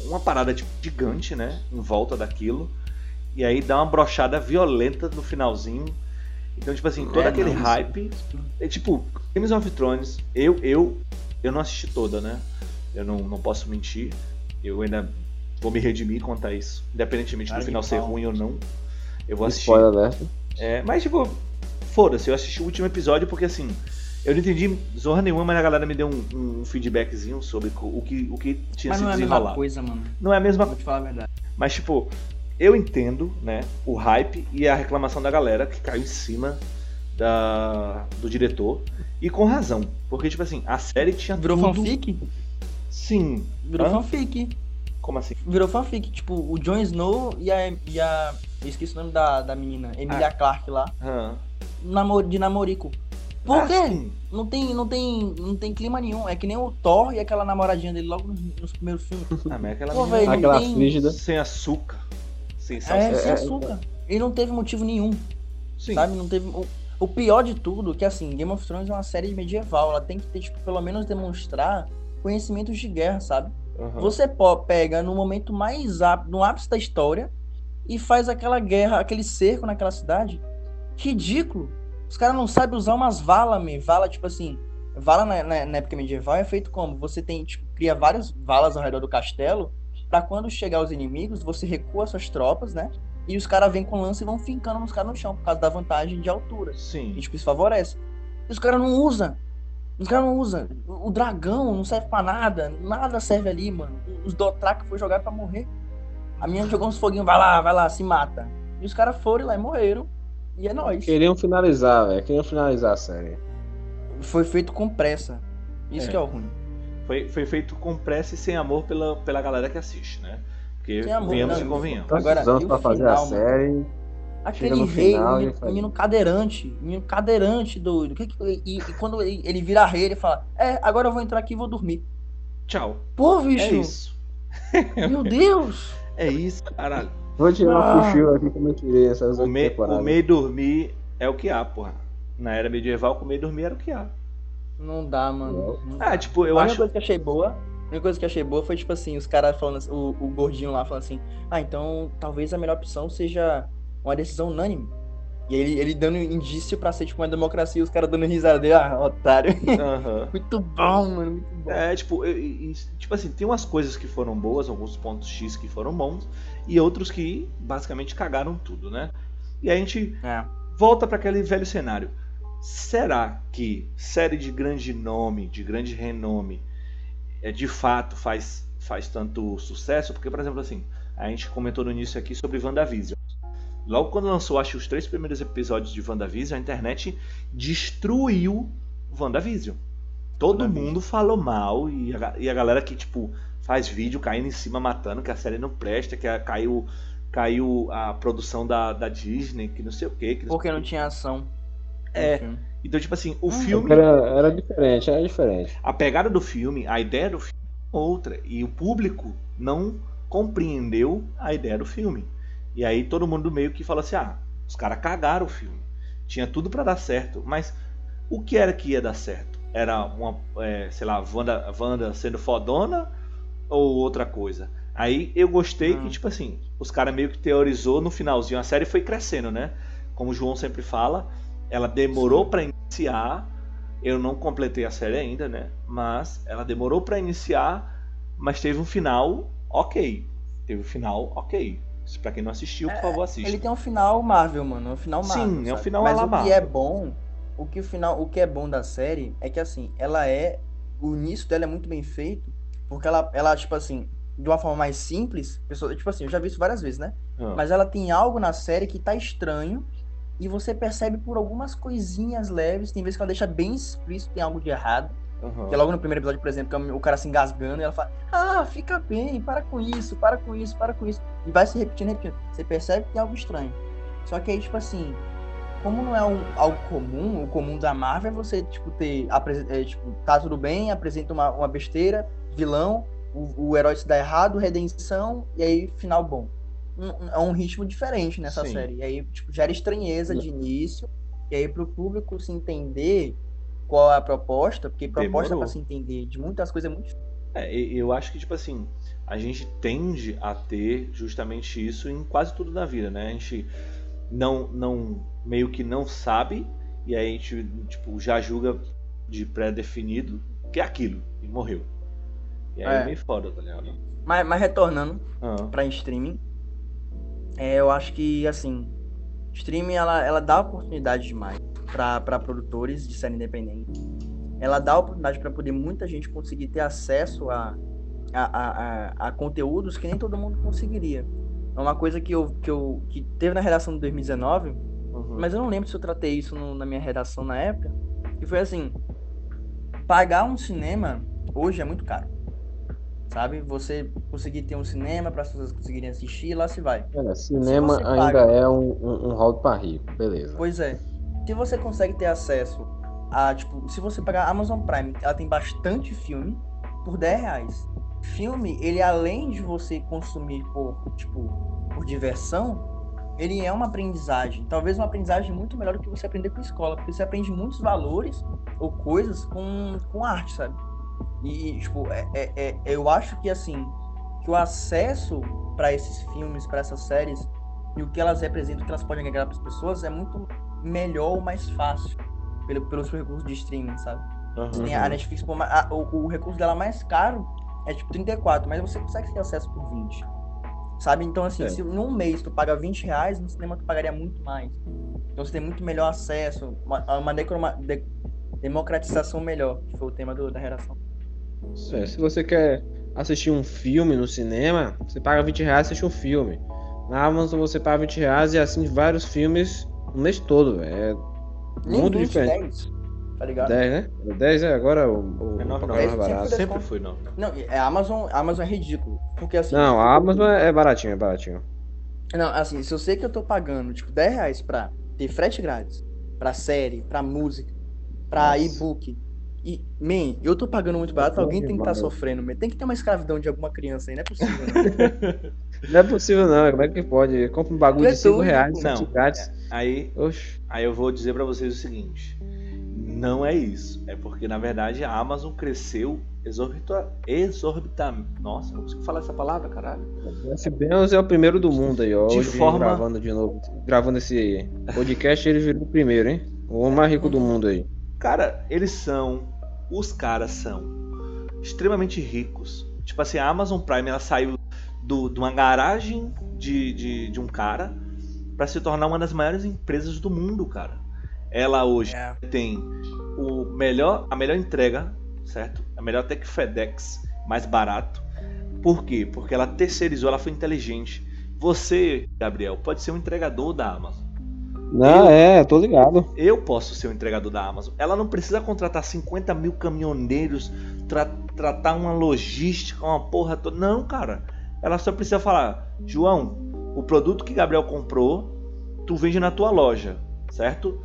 uma parada tipo, gigante, né? Em volta daquilo. E aí dá uma brochada violenta no finalzinho. Então, tipo assim, todo É, aquele não, hype. É tipo, Games of Thrones, eu, eu, eu não assisti toda, né? Eu não, não posso mentir. Eu ainda vou me redimir quanto a isso. Independentemente do final ser ruim ou não. Eu vou assistir. Spoiler alert. É, mas tipo, foda-se, eu assisti o último episódio porque assim, eu não entendi zorra nenhuma, mas a galera me deu um, um feedbackzinho sobre o que, o que tinha Mas se não é a mesma desenrolado. coisa, mano. Não é a mesma Vou te falar a verdade. mas tipo, eu entendo, né, o hype e a reclamação da galera que caiu em cima da, do diretor. E com razão. Porque, tipo assim, a série tinha Virou tudo... fanfic? Sim. Virou Hã? fanfic. Como assim? Virou fanfic. Tipo, o Jon Snow e a. E a eu esqueci o nome da, da menina, Emilia Clarke lá. Namor, de namorico. Por quê? sim. Não tem, não, tem, não tem clima nenhum. É que nem o Thor e aquela namoradinha dele logo nos, nos primeiros filmes. Ah, mas aquela Pô, não Aquela tem- frígida. sem açúcar. Sem sal. É, sem é, açúcar. Ele não teve motivo nenhum, Sim. sabe? Não teve. O, o pior de tudo é que assim, Game of Thrones é uma série medieval. Ela tem que ter, tipo, pelo menos demonstrar conhecimentos de guerra, sabe? Aham. Você pega no momento mais ápice, no ápice da história e faz aquela guerra, aquele cerco naquela cidade. Ridículo. Os caras não sabem usar umas valas, me. Vala, tipo assim. Vala na, na- na época medieval é feito como? Você tem, tipo, cria várias valas ao redor do castelo. Pra quando chegar os inimigos, você recua suas tropas, né? E os caras vêm com lança e vão fincando nos caras no chão, por causa da vantagem de altura. Sim. E, tipo, isso favorece. E os caras não usam. Os caras não usam. O dragão não serve pra nada. Nada serve ali, mano. Os Dothraki foi jogado pra morrer. A menina jogou uns foguinhos, vai lá, vai lá, se mata. E os caras foram lá e morreram. E é nóis. Queriam finalizar, velho. Queriam finalizar a série. Foi feito com pressa. Isso É. que é o ruim. Foi, foi feito com pressa e sem amor pela, pela galera que assiste, né? Porque Sem amor, venhamos não, e convenhamos. Agora, anos pra fazer final, a mano? série. Aquele no rei, final menino, faz- menino cadeirante. Menino cadeirante, doido. Que que- e, e quando ele ele vira rei, ele fala: É, agora eu vou entrar aqui e vou dormir. Tchau. Pô, É bicho. isso. Meu Deus. É isso, caralho. Vou tirar Ah. um cochilo aqui como eu tirei essas Comer, temporadas. comer e dormir é o que há, porra. Na era medieval, comer e dormir era o que há. Não dá, mano. Não. Ah, tipo, eu a única acho. coisa que achei boa, a única coisa que achei boa foi, tipo assim, os caras falando, assim, o, o gordinho lá falando assim, ah, então talvez a melhor opção seja uma decisão unânime. E ele, ele dando indício pra ser, tipo, uma democracia, os caras dando risada dele, ah, otário. Aham. muito bom, mano, muito bom. É, tipo, e- e- tipo assim, tem umas coisas que foram boas, alguns pontos X que foram bons, e outros que basicamente cagaram tudo, né? E a gente É. volta para aquele velho cenário. Será que série de grande nome, de grande renome, é, de fato faz, faz tanto sucesso? Porque, por exemplo, assim, a gente comentou no início aqui sobre WandaVision. Logo quando lançou, acho que os três primeiros episódios de WandaVision, a internet destruiu WandaVision. Todo WandaVision. mundo falou mal e a, e a galera que, tipo, faz vídeo caindo em cima, matando, que a série não presta, que a- caiu, caiu a produção da, da Disney, que não sei o que. Que não Porque não tinha ação. É. Então, tipo assim, o Ah, filme. Era, era diferente, era diferente. A pegada do filme, a ideia do filme é outra. E o público não compreendeu a ideia do filme. E aí todo mundo meio que fala assim: ah, os caras cagaram o filme. Tinha tudo pra dar certo. Mas o que era que ia dar certo? Era uma, é, sei lá, Wanda, Wanda sendo fodona ou outra coisa? Aí eu gostei Ah. que, tipo assim, os caras meio que teorizou no finalzinho. A série foi crescendo, né? Como o João sempre fala, ela demorou pra iniciar. Eu não completei a série ainda, né? Mas ela demorou pra iniciar, mas teve um final ok. Teve um final ok. Pra quem não assistiu, por favor, assista. Ele tem um final Marvel, mano. É um final Sim, Marvel. é um sabe? final Mas o la que é Marvel. bom, o que o final, o que é bom da série é que assim, ela é o início dela é muito bem feito, porque ela ela tipo assim, de uma forma mais simples, pessoa, tipo assim, eu já vi isso várias vezes, né? Ah, Mas ela tem algo na série que tá estranho e você percebe por algumas coisinhas leves, tem vezes que ela deixa bem explícito tem algo de errado. aham. Que é logo no primeiro episódio, por exemplo, que é o cara se engasgando e ela fala: Ah, fica bem, para com isso, para com isso, para com isso. E vai se repetindo, repetindo. Você percebe que tem algo estranho. Só que aí, tipo assim, como não é um, algo comum, o comum da Marvel é você, tipo, ter. é, tipo, tá tudo bem, apresenta uma, uma besteira, vilão, o, o herói se dá errado, redenção, e aí final bom. Um- É um ritmo diferente nessa Sim. série. E aí, tipo, gera estranheza de início. E aí, pro público se entender qual é a proposta, porque proposta pra se entender de muitas coisas é muito É, eu acho que, tipo assim, a gente tende a ter justamente isso em quase tudo na vida, né? A gente não, não meio que não sabe, e aí a gente, tipo, já julga de pré-definido que é aquilo, e morreu. E aí é, É. meio foda, tá ligado? Mas, mas retornando Ah, pra streaming, é, eu acho que, assim, streaming, ela, ela dá oportunidade demais pra produtores de série independente. Ela dá oportunidade pra poder muita gente conseguir ter acesso a, a, a, a, conteúdos que nem todo mundo conseguiria. É uma coisa que eu, que eu que teve na redação de 2019, uhum. mas eu não lembro se eu tratei isso no- na minha redação na época. Que foi assim: pagar um cinema hoje é muito caro. Sabe? Você conseguir ter um cinema para as pessoas conseguirem assistir, lá se vai. É, cinema ainda paga- é um, um, um hobby pra rico, beleza. Pois é. Se você consegue ter acesso a, tipo, se você pagar a Amazon Prime, ela tem bastante filme por 10 reais. Filme, ele além de você consumir por, tipo, por diversão, ele é uma aprendizagem. Talvez uma aprendizagem muito melhor do que você aprender com escola, porque você aprende muitos valores ou coisas com, com arte, sabe? E, tipo, é, é- é- eu acho que, assim, que o acesso para esses filmes, para essas séries, e o que elas representam, o que elas podem agregar para as pessoas é muito melhor ou mais fácil pelo, pelos recursos de streaming, sabe? Aham. Tem a Netflix, pô, ma- a- o, o recurso dela mais caro é tipo 34, mas você consegue ter acesso por 20. Sabe? Então, assim, É. se num mês tu paga 20 reais, no cinema tu pagaria muito mais. Então você tem muito melhor acesso, uma, uma de- democratização melhor, que foi o tema do- da redação. É, se você quer assistir um filme no cinema, você paga 20 reais e assiste um filme. Na Amazon você paga 20 reais e assiste vários filmes o mês todo. É Nem muito 20, diferente. 10, tá ligado? 10, né? 10 é agora o, o, É o nove, pacote mais nove. barato. Sempre- Sempre foi, não. Não, é a Amazon, Amazon é ridículo. Porque assim. Não, a Amazon é baratinho, é baratinho. Não, assim, se eu sei que eu tô pagando, tipo, 10 reais pra ter frete grátis, pra série, pra música, pra e-book. E, man, eu tô pagando muito barato, alguém tem que estar demais. sofrendo, man. Tem que ter uma escravidão de alguma criança aí, não é possível. Não. Não é possível não, como é que pode? Compra um bagulho é de 5 doido, reais, Não. grátis. Aí, Oxe. aí eu vou dizer pra vocês o seguinte: não é isso. É porque na verdade a Amazon cresceu exorbita, exorbita, nossa, não consigo falar essa palavra, caralho. Jeff Bezos é o primeiro do mundo aí, ó. De Hoje forma- gravando de novo. Gravando esse podcast, ele virou o primeiro, hein? O homem mais rico do mundo aí. Cara, eles são, os caras são extremamente ricos. Tipo assim, a Amazon Prime ela saiu do, de uma garagem de, de, de um cara pra se tornar uma das maiores empresas do mundo, cara. Ela hoje É. tem o melhor, a melhor entrega, certo? A melhor até que FedEx, mais barato. Por quê? Porque ela terceirizou, ela foi inteligente. Você, Gabriel, pode ser um entregador da Amazon. Não, é, tô ligado. Eu posso ser o entregador da Amazon. Ela não precisa contratar 50 mil caminhoneiros, tra- tratar uma logística, uma porra toda. Não, cara. Ela só precisa falar: João, o produto que Gabriel comprou, tu vende na tua loja, certo?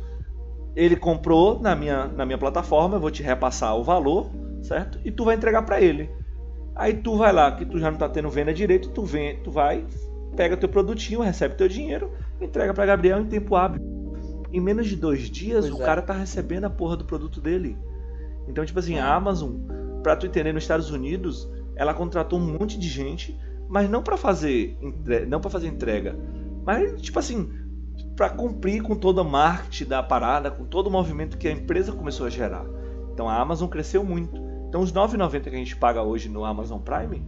Ele comprou na minha, na minha plataforma, eu vou te repassar o valor, certo? E tu vai entregar para ele. Aí tu vai lá, que tu já não tá tendo venda direito, tu vem, tu vai, pega teu produtinho, recebe teu dinheiro, entrega para Gabriel em tempo hábil. Em menos de dois dias, pois o é. cara tá recebendo a porra do produto dele. Então, tipo assim, a Amazon, pra tu entender, nos Estados Unidos, ela contratou um monte de gente, mas não para fazer, não para fazer entrega, mas tipo assim, para cumprir com toda a marketing da parada, com todo o movimento que a empresa começou a gerar. Então a Amazon cresceu muito. Então os 9,90 que a gente paga hoje no Amazon Prime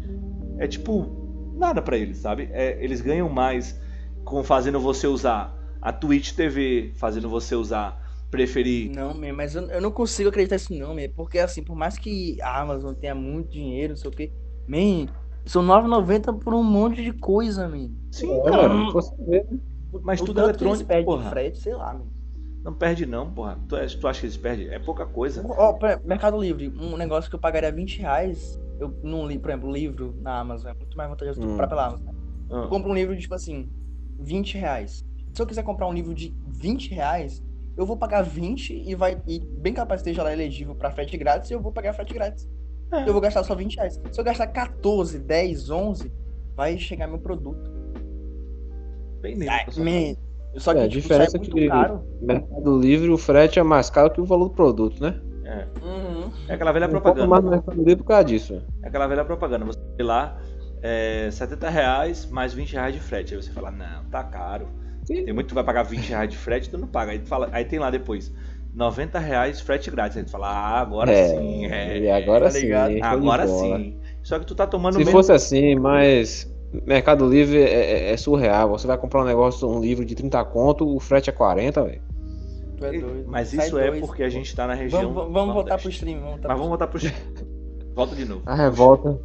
é tipo nada para eles, sabe? É, eles ganham mais com fazendo você usar a Twitch TV, fazendo você usar preferir. Não, mas eu, eu não consigo acreditar nisso não, man, porque assim, por mais que a Amazon tenha muito dinheiro, não sei o que, man, são 9,90 por um monte de coisa, man. Sim, é, cara, você vê. Mas o tudo é eletrônico, perde porra. frete, sei lá, man. Não perde não, porra. Tu, é, tu acha que eles perdem? É pouca coisa. Ó, oh, Mercado Livre, um negócio que eu pagaria 20 reais, eu não li, por exemplo, livro na Amazon, é muito mais vantajoso hum. comprar pela Amazon. Né? Hum. Compro um livro de, tipo assim, 20 reais. Se eu quiser comprar um livro de 20 reais, eu vou pagar 20 e vai e bem capaz que esteja lá elegível para frete grátis eu vou pagar frete grátis. É. Eu vou gastar só 20 reais. Se eu gastar 14, 10, 11, vai chegar meu produto. Me... Só que é, a tipo, diferença é que caro. Mercado Livre o frete é mais caro que o valor do produto, né? É. Uhum. É aquela velha propaganda. mais no Mercado Livre por causa disso. É aquela velha propaganda. Você vê lá é, 70 reais mais 20 reais de frete. Aí você fala, não, tá caro. Sim. Tem muito que vai pagar 20 reais de frete, tu não paga. Aí, fala, aí tem lá depois. 90 reais frete grátis. Aí tu fala, ah, agora é, sim. É, agora tá sim. Agora sim. Só que tu tá tomando Se mesmo... fosse assim, mas Mercado Livre é, é, é, surreal. Você vai comprar um negócio, um livro de 30 conto, o frete é 40, velho. Tu é doido. Mas isso Sai é dois, porque a gente tá na região. Vamos, vamos voltar pro stream. Vamos mas vamos voltar pro stream. Volta de novo. A revolta.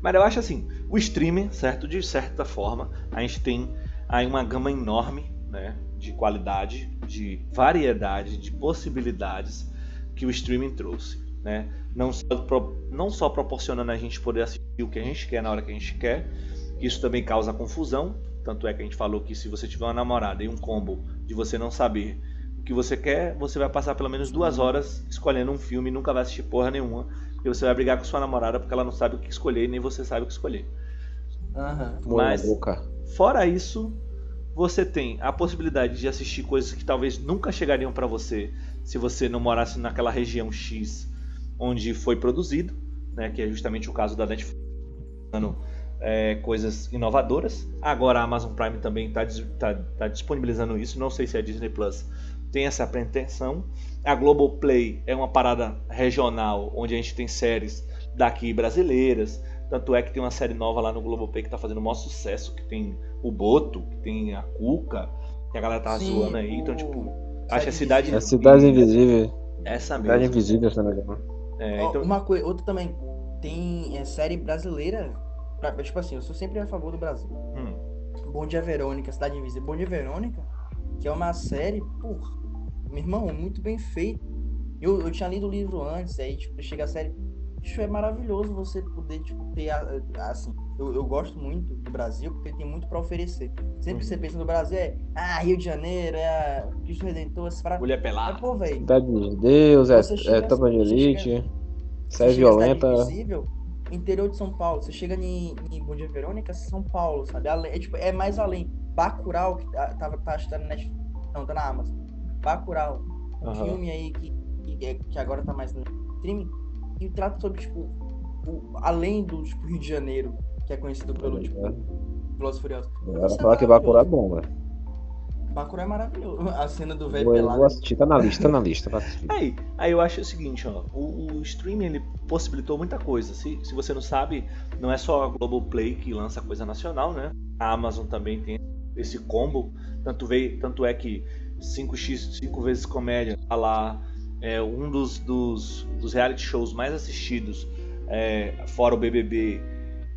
Mas eu acho assim, o streaming, certo? De certa forma, a gente tem aí uma gama enorme né, de qualidade, de variedade, de possibilidades que o streaming trouxe. Né? Não, só, não só proporcionando a gente poder assistir o que a gente quer na hora que a gente quer, isso também causa confusão. Tanto é que a gente falou que se você tiver uma namorada e um combo de você não saber o que você quer, você vai passar pelo menos duas horas escolhendo um filme e nunca vai assistir porra nenhuma. Porque você vai brigar com sua namorada porque ela não sabe o que escolher e nem você sabe o que escolher. Uhum. Mas, fora isso, você tem a possibilidade de assistir coisas que talvez nunca chegariam para você se você não morasse naquela região X onde foi produzido, né, que é justamente o caso da Netflix, é, coisas inovadoras. Agora a Amazon Prime também está tá, tá disponibilizando isso. Não sei se a Disney Plus tem essa pretensão. A Globoplay é uma parada regional onde a gente tem séries daqui brasileiras. Tanto é que tem uma série nova lá no Globoplay que tá fazendo o maior sucesso, que tem o Boto, que tem a Cuca, que a galera tá Sim, zoando aí. Então, tipo, acho que a cidade. É a cidade invisível. Essa mesmo. Cidade invisível, essa é, então... Uma coisa, outra também. Tem é, série brasileira. Pra, tipo assim, eu sou sempre a favor do Brasil. Hum. Bom Dia Verônica, Cidade Invisível. Bom Dia Verônica, que é uma série, porra, meu irmão, muito bem feito. Eu, eu tinha lido o livro antes, aí, tipo, chega a série Isso é maravilhoso você poder, tipo, ter, assim, eu, eu gosto muito do Brasil porque tem muito para oferecer. Sempre que você pensa no Brasil é, ah, Rio de Janeiro, é Cristo Redentor, essa parada. Mulher pelada. pô, velho. Cidade de Deus, é, é Topa de Elite, série violenta. Invisível, interior de São Paulo. Você chega em, em Bom Dia Verônica, São Paulo, sabe? É, tipo, é mais além. Bacurau, que tá, tá, tá, tá na Netflix, não, tá na Amazon. Bacurau, um filme aí que, que, que agora tá mais no streaming, e trata sobre, tipo, o, além do tipo, Rio de Janeiro, que é conhecido pelo, é, tipo, é. Velozes Furiosos. Ela fala que Bacurau é bom, velho. Bacurau é maravilhoso. A cena do velho pelado. Vou assistir, tá na lista, tá na lista. Aí, aí eu acho o seguinte, ó. O, o, streaming, ele possibilitou muita coisa. Se, se você não sabe, não é só a Globoplay que lança coisa nacional, né? A Amazon também tem esse combo. Tanto, veio, tanto é que 5x, 5 vezes comédia, tá lá. É um dos, dos, dos reality shows mais assistidos, é, fora o BBB,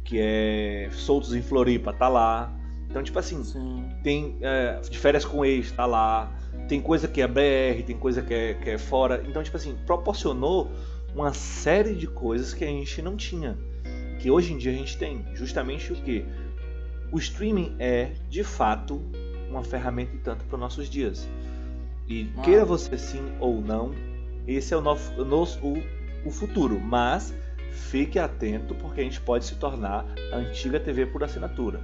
que é Soltos em Floripa, tá lá. Então, tipo assim, Sim. tem é, de férias com ex, tá lá. Tem coisa que é BR, tem coisa que é, que é fora. Então, tipo assim, proporcionou uma série de coisas que a gente não tinha. Que hoje em dia a gente tem. Justamente o que? O streaming é, de fato, uma ferramenta e tanto para os nossos dias. E Ah. queira você sim ou não, esse é o, nosso, o, nosso- o, o futuro. Mas fique atento porque a gente pode se tornar a antiga TV por assinatura.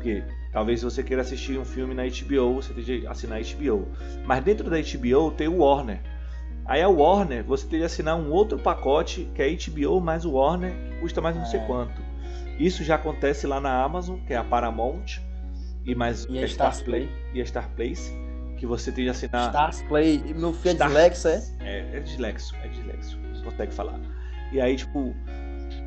Porque talvez você queira assistir um filme na HBO, você tenha que assinar a HBO. Mas dentro da HBO tem o Warner. Aí a Warner, você tem que assinar um outro pacote que é HBO mais o Warner, que custa mais não sei É. quanto. Isso já acontece lá na Amazon, que é a Paramount, e mais E a a Stars Play e a Star Place, que você tem que assinar. Stars Play. Meu filho é Star- dislexo, é? É, é dislexo, é dislexo, você consegue falar. E aí, tipo,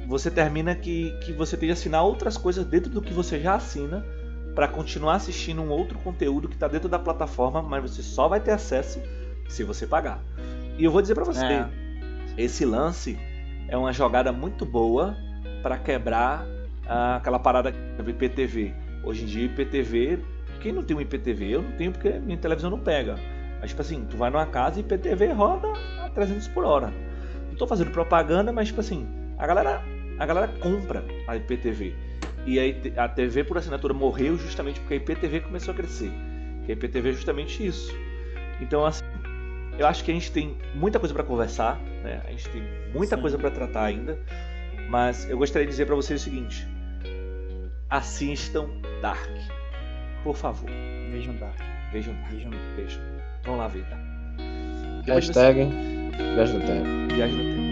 você termina que, que você tem que assinar outras coisas dentro do que você já assina para continuar assistindo um outro conteúdo que tá dentro da plataforma, mas você só vai ter acesso se você pagar. E eu vou dizer para você, É. esse lance é uma jogada muito boa para quebrar ah, aquela parada do IPTV. Hoje em dia, IPTV, quem não tem um IPTV? Eu não tenho porque minha televisão não pega. Mas, tipo assim, tu vai numa casa e IPTV roda a 300 por hora. Não tô fazendo propaganda, mas, tipo assim, a galera, a galera compra a IPTV. E aí te- a TV por assinatura morreu justamente porque a IPTV começou a crescer. Que a IPTV é justamente isso. Então, assim, eu acho que a gente tem muita coisa para conversar, né? A gente tem muita Sim. coisa para tratar ainda. Mas eu gostaria de dizer para vocês o seguinte: assistam Dark, por favor. Vejam Dark. Vejam Dark. Vejam. Vejam. Vão lá ver, tá? Hashtag Viagem no Tempo. Viagem no tempo,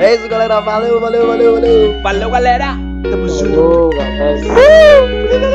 é isso galera. Valeu, valeu, valeu, valeu. Valeu, galera! Tamo junto! Falou, galera.